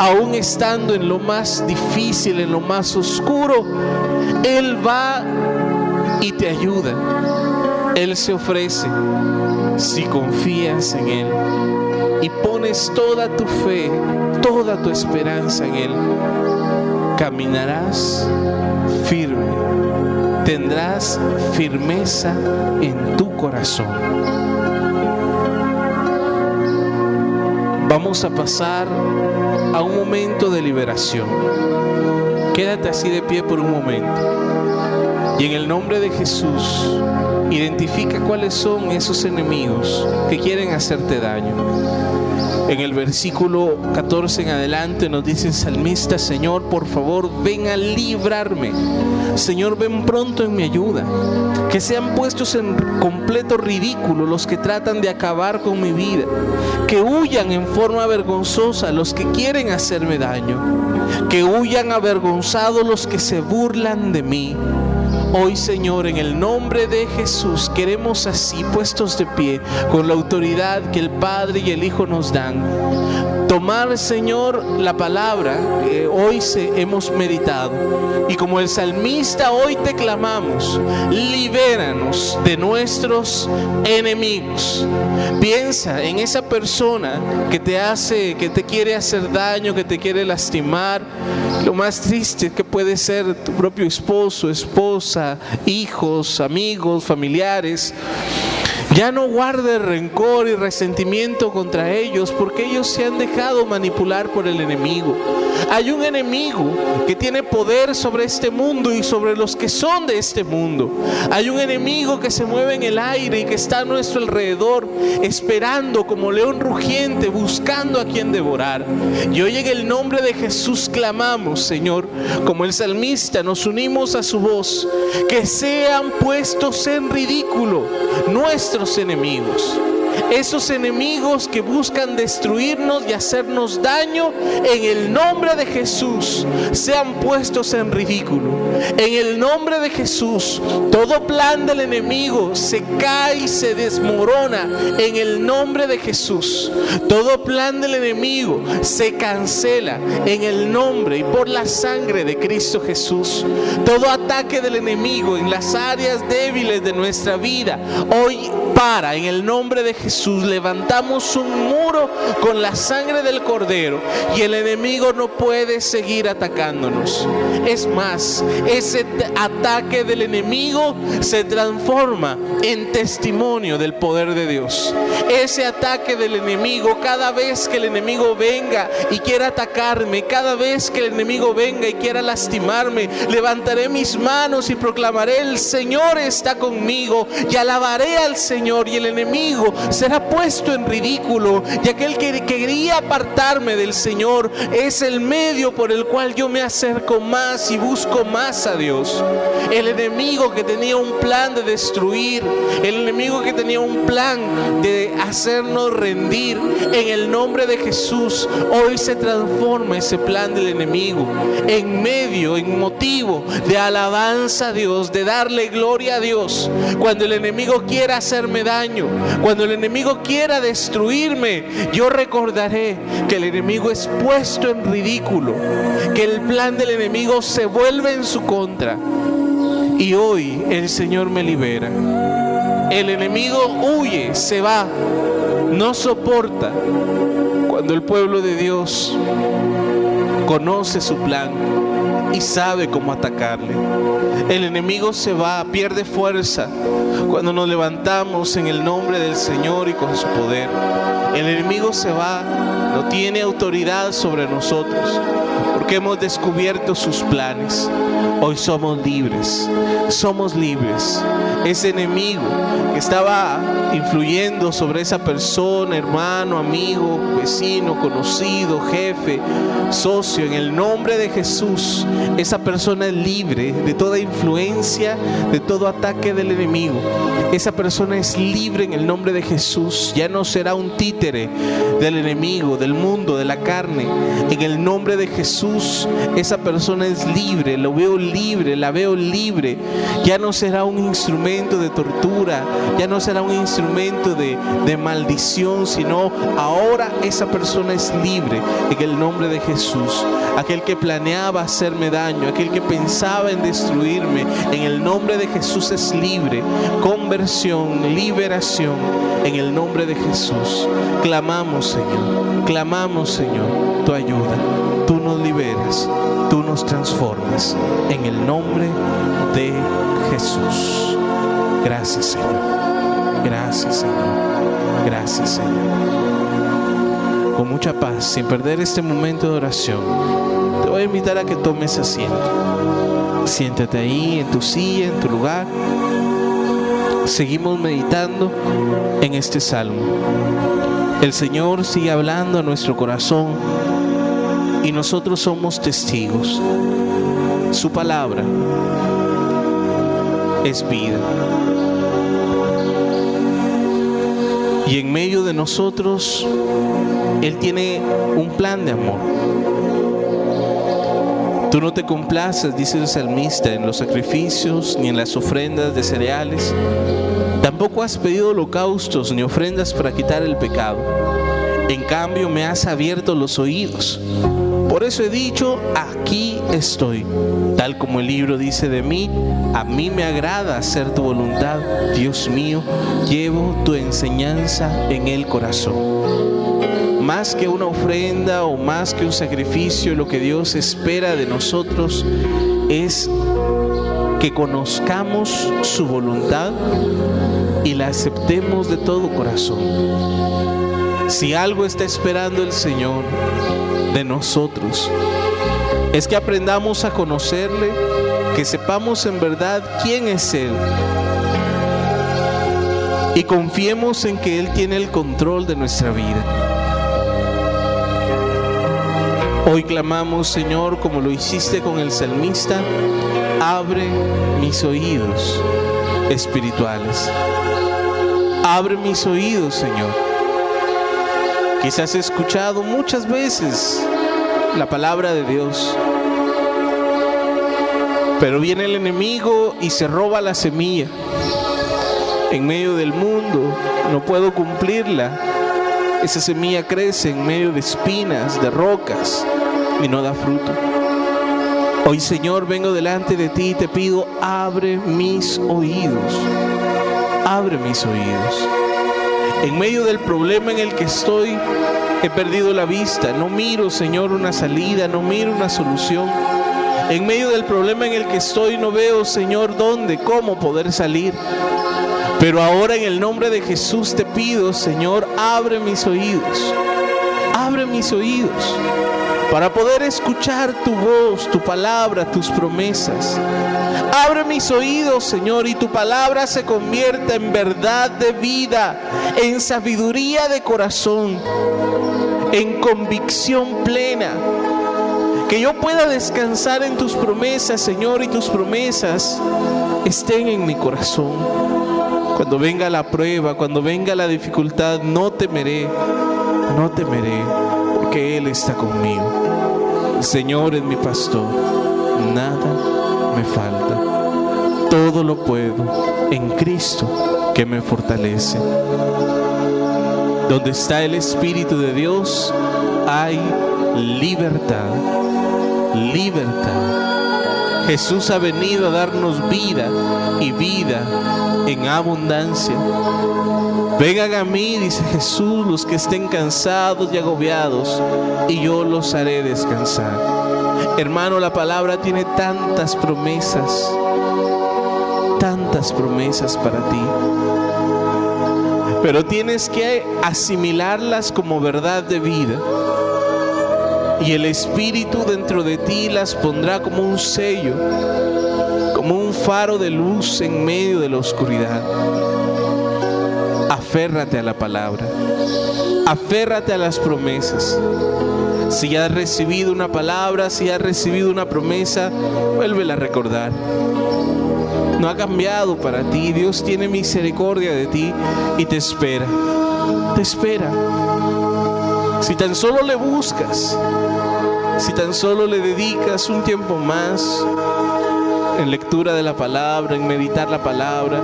Aún estando en lo más difícil, en lo más oscuro, Él va y te ayuda. Él se ofrece si confías en Él y pones toda tu fe, toda tu esperanza en Él. Caminarás firme, tendrás firmeza en tu corazón. Vamos a pasar a un momento de liberación. Quédate así de pie por un momento. Y en el nombre de Jesús, identifica cuáles son esos enemigos que quieren hacerte daño. En el versículo 14 en adelante nos dice el salmista, Señor, por favor, ven a librarme. Señor, ven pronto en mi ayuda. Que sean puestos en completo ridículo los que tratan de acabar con mi vida. Que huyan en forma vergonzosa los que quieren hacerme daño. Que huyan avergonzados los que se burlan de mí. Hoy, Señor, en el nombre de Jesús, queremos así puestos de pie, con la autoridad que el Padre y el Hijo nos dan, tomar, Señor, la palabra que hoy hemos meditado. Y como el salmista hoy te clamamos, libéranos de nuestros enemigos. Piensa en esa persona que te hace, que te quiere hacer daño, que te quiere lastimar. Lo más triste que puede ser tu propio esposo, esposa, hijos, amigos, familiares. Ya no guarde rencor y resentimiento contra ellos porque ellos se han dejado manipular por el enemigo. Hay un enemigo que tiene poder sobre este mundo y sobre los que son de este mundo. Hay un enemigo que se mueve en el aire y que está a nuestro alrededor esperando como león rugiente buscando a quien devorar. Y hoy en el nombre de Jesús clamamos, Señor, como el salmista nos unimos a su voz, que sean puestos en ridículo nuestros enemigos. Esos enemigos que buscan destruirnos y hacernos daño, en el nombre de Jesús, sean puestos en ridículo. En el nombre de Jesús, todo plan del enemigo se cae y se desmorona. En el nombre de Jesús, todo plan del enemigo se cancela. En el nombre y por la sangre de Cristo Jesús. Todo ataque del enemigo en las áreas débiles de nuestra vida, hoy para en el nombre de Jesús. Levantamos un muro con la sangre del cordero y el enemigo no puede seguir atacándonos. Es más, ese ataque del enemigo se transforma en testimonio del poder de Dios. Ese ataque del enemigo, cada vez que el enemigo venga y quiera atacarme, cada vez que el enemigo venga y quiera lastimarme, levantaré mis manos y proclamaré, el Señor está conmigo y alabaré al Señor y el enemigo será puesto en ridículo y aquel que quería apartarme del Señor es el medio por el cual yo me acerco más y busco más a Dios. El enemigo que tenía un plan de destruir, el enemigo que tenía un plan de hacernos rendir en el nombre de Jesús, hoy se transforma ese plan del enemigo en medio, en motivo de alabanza a Dios, de darle gloria a Dios. Cuando el enemigo quiera hacerme daño, cuando el enemigo quiera destruirme, yo recordaré que el enemigo es puesto en ridículo, que el plan del enemigo se vuelve en su contra. Y hoy el Señor me libera. El enemigo huye, se va, no soporta cuando el pueblo de Dios conoce su plan y sabe cómo atacarle. El enemigo se va, pierde fuerza cuando nos levantamos en el nombre del Señor y con su poder. El enemigo se va, no tiene autoridad sobre nosotros porque hemos descubierto sus planes. Hoy somos libres, somos libres. Ese enemigo que estaba influyendo sobre esa persona, hermano, amigo, vecino, conocido, jefe, socio, en el nombre de Jesús, esa persona es libre de toda influencia, de todo ataque del enemigo. Esa persona es libre en el nombre de Jesús. Ya no será un títere del enemigo, del mundo, de la carne. En el nombre de Jesús, esa persona es libre. Lo veo libre, la veo libre. Ya no será un instrumento de tortura, ya no será un instrumento de, de maldición, sino ahora esa persona es libre en el nombre de Jesús. Aquel que planeaba hacerme daño, aquel que pensaba en destruirme, en el nombre de Jesús es libre. Conversión, liberación, en el nombre de Jesús. Clamamos, Señor, clamamos, Señor, tu ayuda. Tú nos liberas, tú nos transformas, en el nombre de Jesús. Gracias, Señor. Gracias, Señor. Gracias, Señor con mucha paz, sin perder este momento de oración, te voy a invitar a que tomes asiento. Siéntate ahí en tu silla, en tu lugar. Seguimos meditando en este salmo. El Señor sigue hablando a nuestro corazón y nosotros somos testigos. Su palabra es vida. Y en medio de nosotros, Él tiene un plan de amor. Tú no te complaces, dice el salmista, en los sacrificios ni en las ofrendas de cereales. Tampoco has pedido holocaustos ni ofrendas para quitar el pecado. En cambio me has abierto los oídos. Por eso he dicho, aquí estoy. Tal como el libro dice de mí, a mí me agrada hacer tu voluntad. Dios mío, llevo tu enseñanza en el corazón. Más que una ofrenda o más que un sacrificio, lo que Dios espera de nosotros es que conozcamos su voluntad y la aceptemos de todo corazón. Si algo está esperando el Señor de nosotros, es que aprendamos a conocerle, que sepamos en verdad quién es Él y confiemos en que Él tiene el control de nuestra vida. Hoy clamamos, Señor, como lo hiciste con el salmista, abre mis oídos espirituales. Abre mis oídos, Señor. Quizás he escuchado muchas veces la palabra de Dios, pero viene el enemigo y se roba la semilla. En medio del mundo no puedo cumplirla. Esa semilla crece en medio de espinas, de rocas y no da fruto. Hoy Señor vengo delante de ti y te pido, abre mis oídos abre mis oídos. En medio del problema en el que estoy, he perdido la vista. No miro, Señor, una salida, no miro una solución. En medio del problema en el que estoy, no veo, Señor, dónde, cómo poder salir. Pero ahora en el nombre de Jesús te pido, Señor, abre mis oídos. Abre mis oídos para poder escuchar tu voz, tu palabra, tus promesas. Abre mis oídos, Señor, y tu palabra se convierta en verdad de vida, en sabiduría de corazón, en convicción plena. Que yo pueda descansar en tus promesas, Señor, y tus promesas estén en mi corazón. Cuando venga la prueba, cuando venga la dificultad, no temeré, no temeré, porque Él está conmigo. Señor es mi pastor, nada me falta. Todo lo puedo en Cristo que me fortalece. Donde está el Espíritu de Dios hay libertad, libertad. Jesús ha venido a darnos vida y vida en abundancia. Vengan a mí, dice Jesús, los que estén cansados y agobiados, y yo los haré descansar. Hermano, la palabra tiene tantas promesas, tantas promesas para ti. Pero tienes que asimilarlas como verdad de vida. Y el Espíritu dentro de ti las pondrá como un sello, como un faro de luz en medio de la oscuridad. Aférrate a la palabra. Aférrate a las promesas. Si has recibido una palabra, si has recibido una promesa, vuélvela a recordar. No ha cambiado para ti. Dios tiene misericordia de ti y te espera. Te espera. Si tan solo le buscas, si tan solo le dedicas un tiempo más en lectura de la palabra, en meditar la palabra,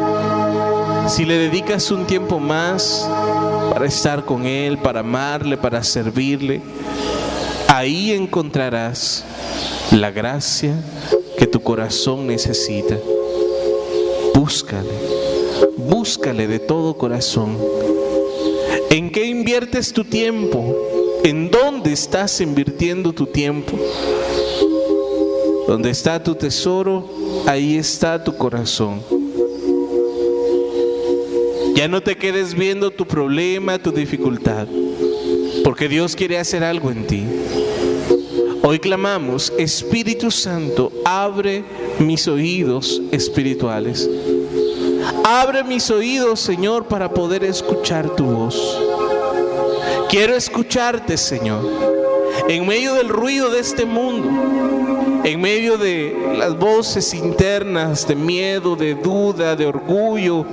si le dedicas un tiempo más para estar con Él, para amarle, para servirle, ahí encontrarás la gracia que tu corazón necesita. Búscale, búscale de todo corazón. ¿En qué inviertes tu tiempo? ¿En dónde estás invirtiendo tu tiempo? Donde está tu tesoro, ahí está tu corazón. Ya no te quedes viendo tu problema, tu dificultad, porque Dios quiere hacer algo en ti. Hoy clamamos, Espíritu Santo, abre mis oídos espirituales. Abre mis oídos, Señor, para poder escuchar tu voz. Quiero escucharte, Señor, en medio del ruido de este mundo, en medio de las voces internas de miedo, de duda, de orgullo,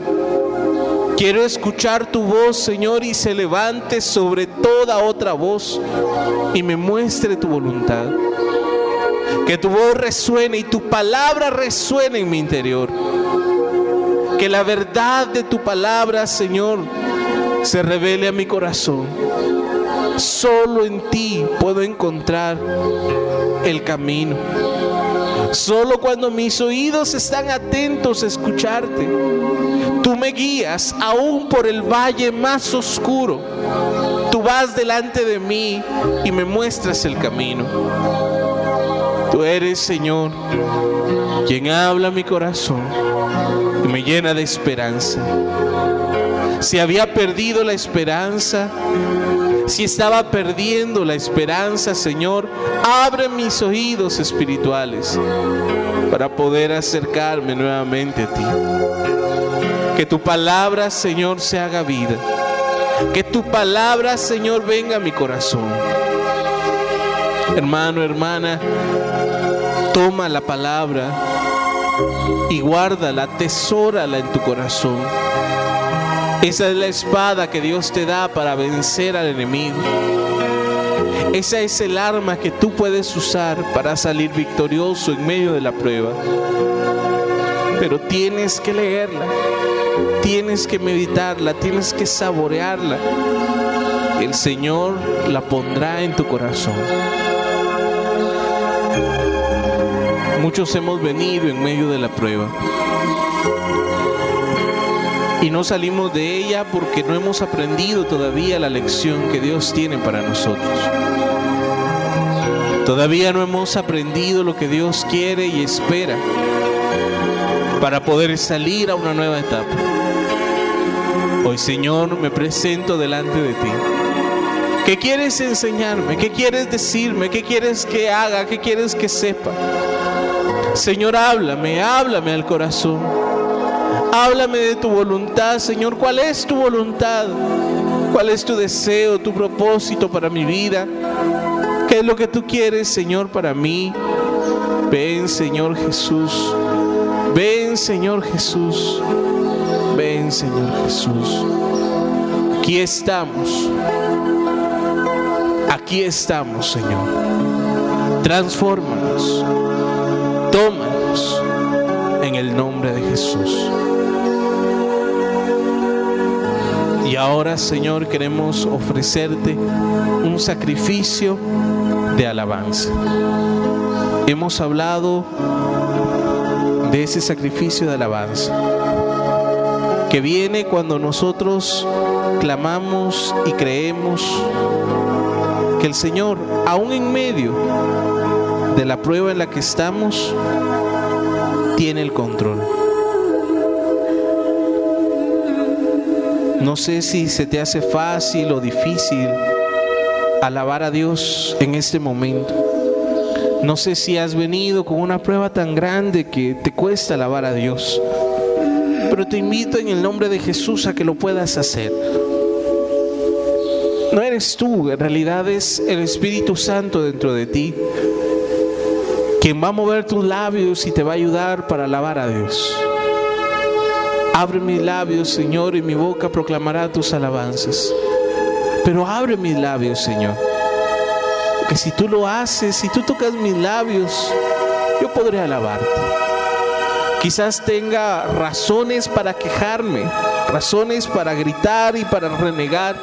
Quiero escuchar tu voz, Señor, y se levante sobre toda otra voz y me muestre tu voluntad. Que tu voz resuene y tu palabra resuene en mi interior. Que la verdad de tu palabra, Señor, se revele a mi corazón. Solo en ti puedo encontrar el camino. Solo cuando mis oídos están atentos a escucharte, tú me guías aún por el valle más oscuro. Tú vas delante de mí y me muestras el camino. Tú eres, Señor, quien habla mi corazón y me llena de esperanza. Si había perdido la esperanza, si estaba perdiendo la esperanza, Señor, abre mis oídos espirituales para poder acercarme nuevamente a ti. Que tu palabra, Señor, se haga vida. Que tu palabra, Señor, venga a mi corazón. Hermano, hermana, toma la palabra y guárdala, atesórala en tu corazón. Esa es la espada que Dios te da para vencer al enemigo. Esa es el arma que tú puedes usar para salir victorioso en medio de la prueba. Pero tienes que leerla, tienes que meditarla, tienes que saborearla. El Señor la pondrá en tu corazón. Muchos hemos venido en medio de la prueba y no salimos de ella porque no hemos aprendido todavía la lección que Dios tiene para nosotros. Todavía no hemos aprendido lo que Dios quiere y espera para poder salir a una nueva etapa. Hoy Señor me presento delante de ti. ¿Qué quieres enseñarme? ¿Qué quieres decirme? ¿Qué quieres que haga? ¿Qué quieres que sepa? Señor, háblame, háblame al corazón. Háblame de tu voluntad, Señor. ¿Cuál es tu voluntad? ¿Cuál es tu deseo, tu propósito para mi vida? ¿Qué es lo que tú quieres, Señor, para mí? Ven, Señor Jesús. Señor Jesús. Ven, Señor Jesús. Aquí estamos. Aquí estamos, Señor. Transfórmanos. Tómanos en el nombre de Jesús. Y ahora, Señor, queremos ofrecerte un sacrificio de alabanza. Hemos hablado de ese sacrificio de alabanza que viene cuando nosotros clamamos y creemos que el Señor, aún en medio de la prueba en la que estamos, tiene el control. No sé si se te hace fácil o difícil alabar a Dios en este momento. No sé si has venido con una prueba tan grande que te cuesta alabar a Dios. Pero te invito en el nombre de Jesús a que lo puedas hacer. No eres tú, en realidad es el Espíritu Santo dentro de ti quien va a mover tus labios y te va a ayudar para alabar a Dios. Abre mis labios, Señor, y mi boca proclamará tus alabanzas. Pero abre mis labios, Señor. Que si tú lo haces, si tú tocas mis labios, yo podré alabarte. Quizás tenga razones para quejarme, razones para gritar y para renegar.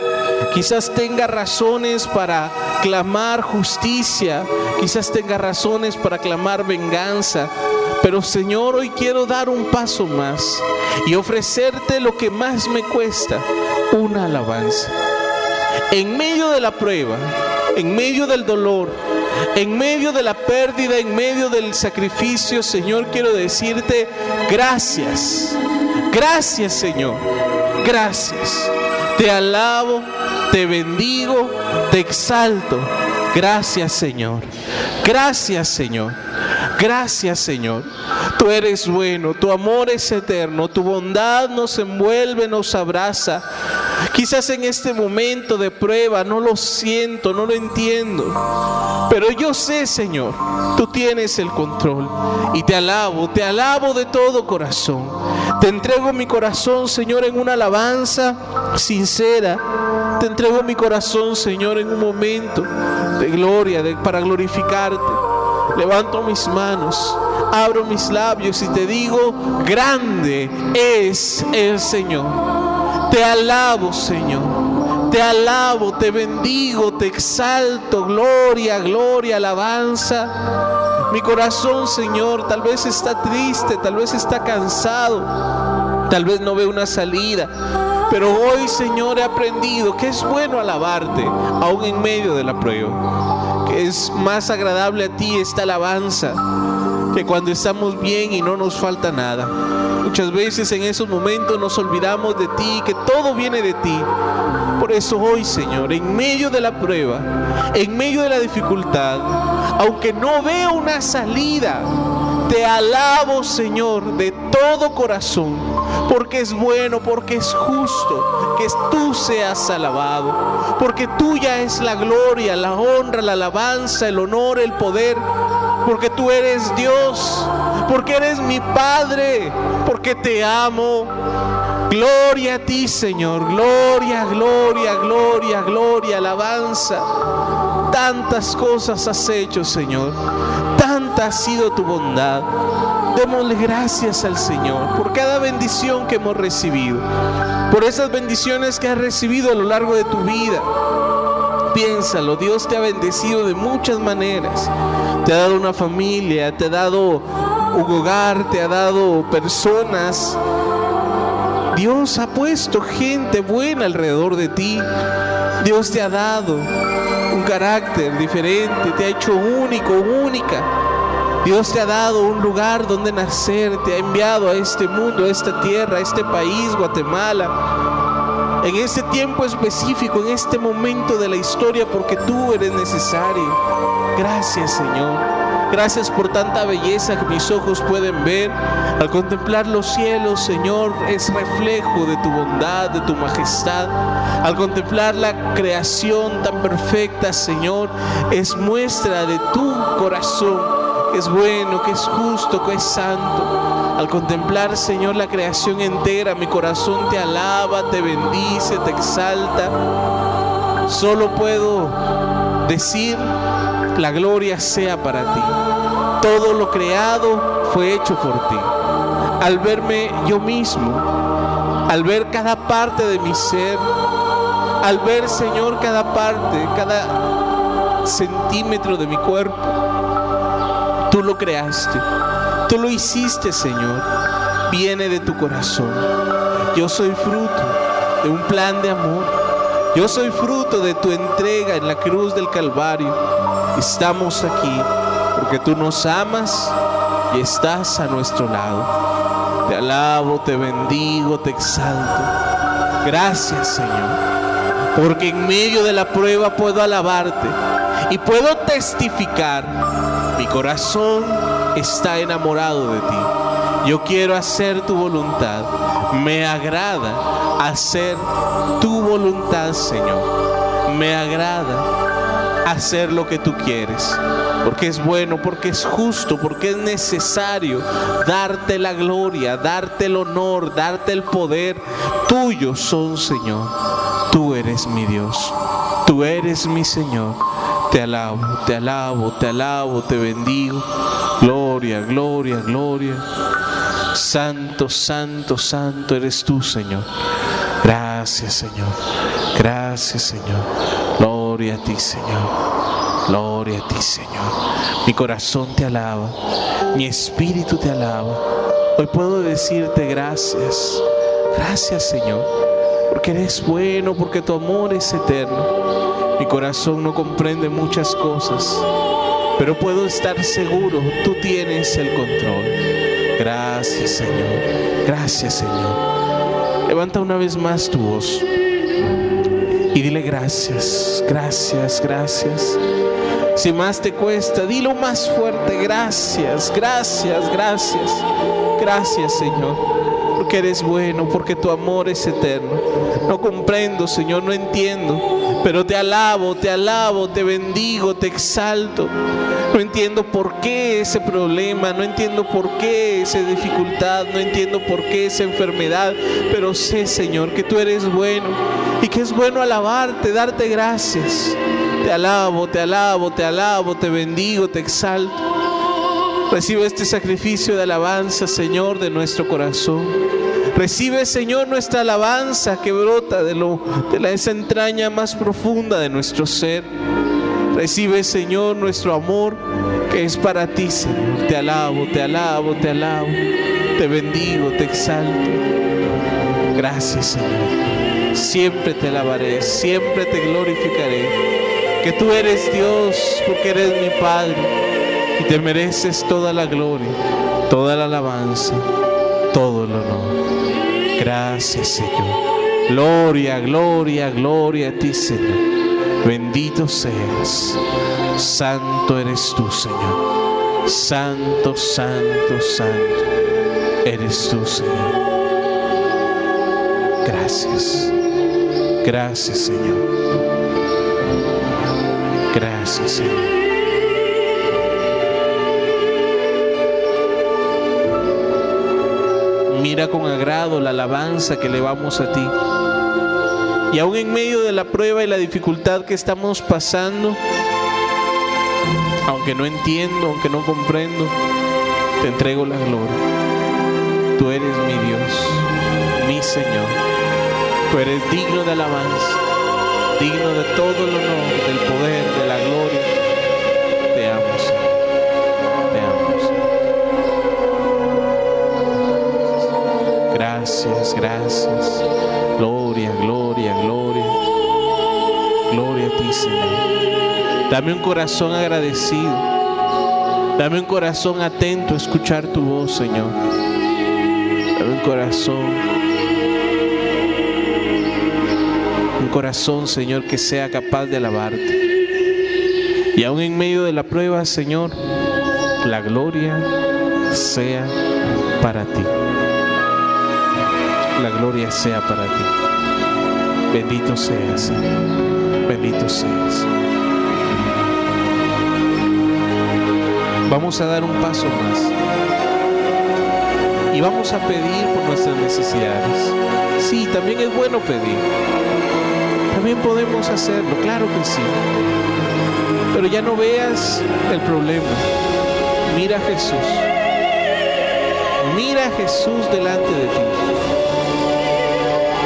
Quizás tenga razones para clamar justicia, quizás tenga razones para clamar venganza, pero Señor, hoy quiero dar un paso más y ofrecerte lo que más me cuesta, una alabanza. En medio de la prueba, en medio del dolor, en medio de la pérdida, en medio del sacrificio, Señor, quiero decirte gracias. Gracias, Señor. Gracias. Te alabo te bendigo, te exalto. Gracias Señor. Gracias Señor. Gracias Señor. Tú eres bueno, tu amor es eterno, tu bondad nos envuelve, nos abraza. Quizás en este momento de prueba no lo siento, no lo entiendo. Pero yo sé, Señor, tú tienes el control. Y te alabo, te alabo de todo corazón. Te entrego mi corazón, Señor, en una alabanza sincera te entrego mi corazón, Señor, en un momento de gloria, para glorificarte. Levanto mis manos, abro mis labios y te digo, grande es el Señor. Te alabo, Señor. Te alabo, te bendigo, te exalto. Gloria, gloria, alabanza. Mi corazón, Señor, tal vez está triste, tal vez está cansado, tal vez no ve una salida. Pero hoy, Señor, he aprendido que es bueno alabarte, aún en medio de la prueba. Que es más agradable a ti esta alabanza que cuando estamos bien y no nos falta nada. Muchas veces en esos momentos nos olvidamos de ti, que todo viene de ti. Por eso hoy, Señor, en medio de la prueba, en medio de la dificultad, aunque no veo una salida, te alabo, Señor, de todo corazón porque es bueno, porque es justo que tú seas alabado, porque tuya es la gloria, la honra, la alabanza, el honor, el poder, porque tú eres Dios, porque eres mi Padre, porque te amo. Gloria a ti, Señor. Gloria, gloria, gloria, gloria, alabanza. Tantas cosas has hecho, Señor. Tanta ha sido tu bondad. Démosle gracias al Señor por cada bendición que hemos recibido, por esas bendiciones que has recibido a lo largo de tu vida. Piénsalo, Dios te ha bendecido de muchas maneras. Te ha dado una familia, te ha dado un hogar, te ha dado personas. Dios ha puesto gente buena alrededor de ti. Dios te ha dado un carácter diferente, te ha hecho único, única. Dios te ha dado un lugar donde nacer, te ha enviado a este mundo, a esta tierra, a este país, Guatemala. En este tiempo específico, en este momento de la historia, porque tú eres necesario. Gracias Señor. Gracias por tanta belleza que mis ojos pueden ver. Al contemplar los cielos, Señor, es reflejo de tu bondad, de tu majestad. Al contemplar la creación tan perfecta, Señor, es muestra de tu corazón que es bueno, que es justo, que es santo. Al contemplar, Señor, la creación entera, mi corazón te alaba, te bendice, te exalta. Solo puedo decir, la gloria sea para ti. Todo lo creado fue hecho por ti. Al verme yo mismo, al ver cada parte de mi ser, al ver, Señor, cada parte, cada centímetro de mi cuerpo, Tú lo creaste. Tú lo hiciste, Señor. Viene de tu corazón. Yo soy fruto de un plan de amor. Yo soy fruto de tu entrega en la cruz del Calvario. Estamos aquí porque tú nos amas y estás a nuestro lado. Te alabo, te bendigo, te exalto. Gracias Señor, porque en medio de la prueba puedo alabarte y puedo testificar. Mi corazón está enamorado de ti. Yo quiero hacer tu voluntad. Me agrada hacer tu voluntad, Señor. Me agrada hacer lo que tú quieres. Porque es bueno, porque es justo, porque es necesario darte la gloria, darte el honor, darte el poder. Tuyo son, Señor. Tú eres mi Dios. Tú eres mi Señor. Te alabo, te alabo, te alabo, te bendigo. Gloria, gloria, gloria. Santo, santo, santo eres tú, Señor. Gracias, Señor. Gracias, Señor. Gloria a ti, Señor. Gloria a ti, Señor. Mi corazón te alaba. Mi espíritu te alaba. Hoy puedo decirte gracias. Gracias, Señor. Porque eres bueno, porque tu amor es eterno. Mi corazón no comprende muchas cosas, pero puedo estar seguro, tú tienes el control. Gracias Señor, gracias Señor. Levanta una vez más tu voz y dile gracias, gracias, gracias. Si más te cuesta, dilo más fuerte, gracias, gracias, gracias, gracias Señor porque eres bueno, porque tu amor es eterno. No comprendo, Señor, no entiendo, pero te alabo, te alabo, te bendigo, te exalto. No entiendo por qué ese problema, no entiendo por qué esa dificultad, no entiendo por qué esa enfermedad, pero sé, Señor, que tú eres bueno y que es bueno alabarte, darte gracias. Te alabo, te alabo, te alabo, te bendigo, te exalto. Recibe este sacrificio de alabanza, Señor, de nuestro corazón. Recibe, Señor, nuestra alabanza que brota de, la, esa entraña más profunda de nuestro ser. Recibe, Señor, nuestro amor que es para ti, Señor. Te alabo, te alabo, te alabo. Te bendigo, te exalto. Gracias, Señor. Siempre te alabaré, siempre te glorificaré. Que tú eres Dios porque eres mi Padre y te mereces toda la gloria, toda la alabanza, todo el honor. Gracias, Señor. Gloria, gloria, gloria a ti, Señor. Bendito seas. Santo eres tú, Señor. Santo, santo, santo. Eres tú, Señor. Gracias. Gracias, Señor. Gracias, Señor. Con agrado la alabanza que le vamos a ti. Y aún en medio de la prueba y la dificultad que estamos pasando, aunque no entiendo, aunque no comprendo, te entrego la gloria. Tú eres mi Dios, mi Señor. Tú eres digno de alabanza, digno de todo el honor, del poder, de la gloria. Gracias. Gloria, gloria, gloria. Gloria a ti, Señor. Dame un corazón agradecido. Dame un corazón atento a escuchar tu voz, Señor. Dame un corazón. Un corazón, Señor, que sea capaz de alabarte. Y aún en medio de la prueba, Señor, la gloria sea para ti. La gloria sea para ti. Bendito seas. Bendito seas. Vamos a dar un paso más. Y vamos a pedir por nuestras necesidades. Sí, también es bueno pedir. También podemos hacerlo, claro que sí. Pero ya no veas el problema. Mira a Jesús. Mira a Jesús delante de ti.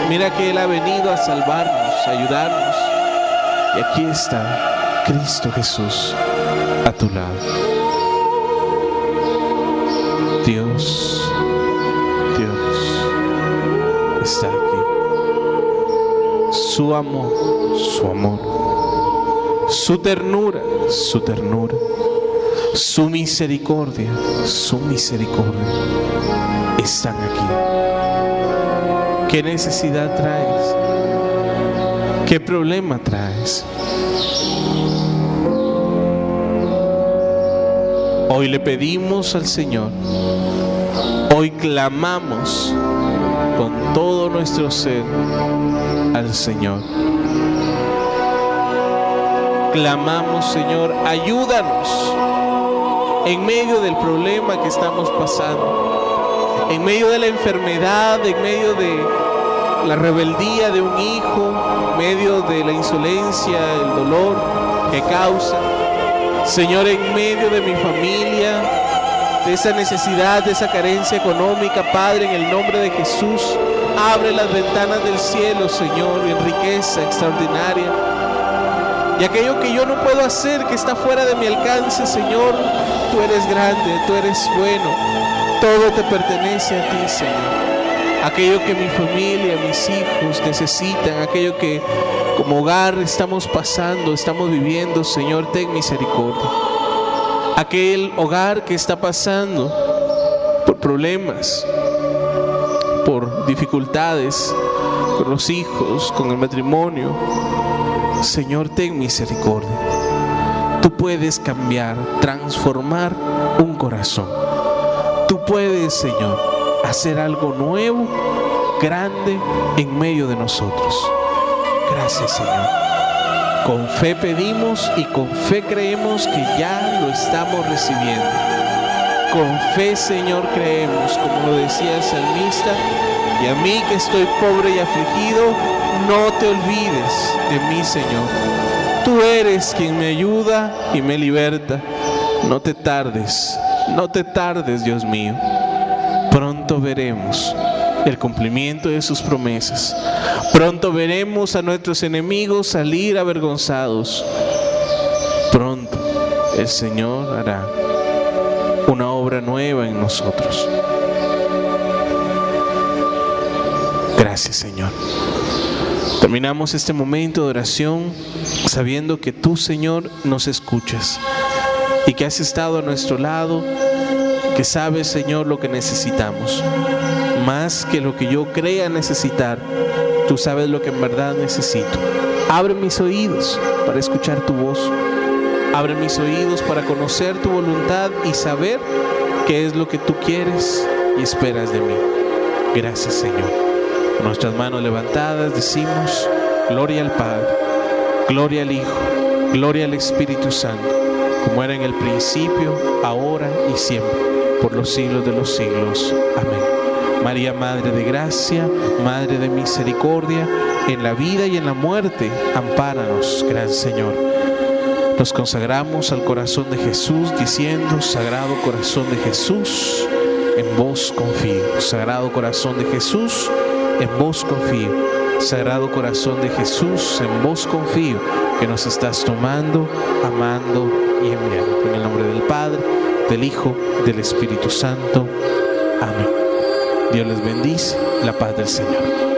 Mira que Él ha venido a salvarnos, a ayudarnos. Y aquí está Cristo Jesús a tu lado. Dios, Dios está aquí. Su amor, su amor. Su ternura, su ternura. Su misericordia, su misericordia aquí. ¿Qué necesidad traes? ¿Qué problema traes? Hoy le pedimos al Señor, hoy clamamos con todo nuestro ser al Señor. Clamamos, Señor, ayúdanos en medio del problema que estamos pasando, en medio de la enfermedad, en medio de la rebeldía de un hijo, en medio de la insolencia, el dolor que causa. Señor, en medio de mi familia, de esa necesidad, de esa carencia económica, Padre, en el nombre de Jesús, abre las ventanas del cielo, Señor, en riqueza extraordinaria. Y aquello que yo no puedo hacer, que está fuera de mi alcance, Señor, tú eres grande, tú eres bueno. Todo te pertenece a ti, Señor. Aquello que mi familia, mis hijos necesitan, aquello que como hogar estamos pasando, estamos viviendo, Señor, ten misericordia. Aquel hogar que está pasando por problemas, por dificultades con los hijos, con el matrimonio, Señor, ten misericordia. Tú puedes cambiar, transformar un corazón. Tú puedes, Señor, hacer algo nuevo, grande en medio de nosotros. Gracias, Señor. Con fe pedimos y con fe creemos que ya lo estamos recibiendo. Con fe, Señor, creemos, como lo decía el salmista, y a mí que estoy pobre y afligido, no te olvides de mí, Señor. Tú eres quien me ayuda y me liberta. No te tardes, no te tardes, Dios mío. Pronto veremos el cumplimiento de sus promesas. Pronto veremos a nuestros enemigos salir avergonzados. Pronto el Señor hará una obra nueva en nosotros. Gracias Señor. Terminamos este momento de oración sabiendo que tú Señor nos escuchas y que has estado a nuestro lado, que sabes Señor lo que necesitamos más que lo que yo crea necesitar, tú sabes lo que en verdad necesito. Abre mis oídos para escuchar tu voz. Abre mis oídos para conocer tu voluntad y saber qué es lo que tú quieres y esperas de mí. Gracias Señor. Con nuestras manos levantadas decimos, gloria al Padre, gloria al Hijo, gloria al Espíritu Santo, como era en el principio, ahora y siempre, por los siglos de los siglos. Amén. María, Madre de Gracia, Madre de Misericordia, en la vida y en la muerte, ampáranos, Gran Señor. Nos consagramos al corazón de Jesús diciendo, Sagrado Corazón de Jesús, en vos confío. Sagrado Corazón de Jesús, en vos confío. Sagrado Corazón de Jesús, en vos confío, que nos estás tomando, amando y enviando. En el nombre del Padre, del Hijo, del Espíritu Santo. Amén. Dios les bendice, la paz del Señor.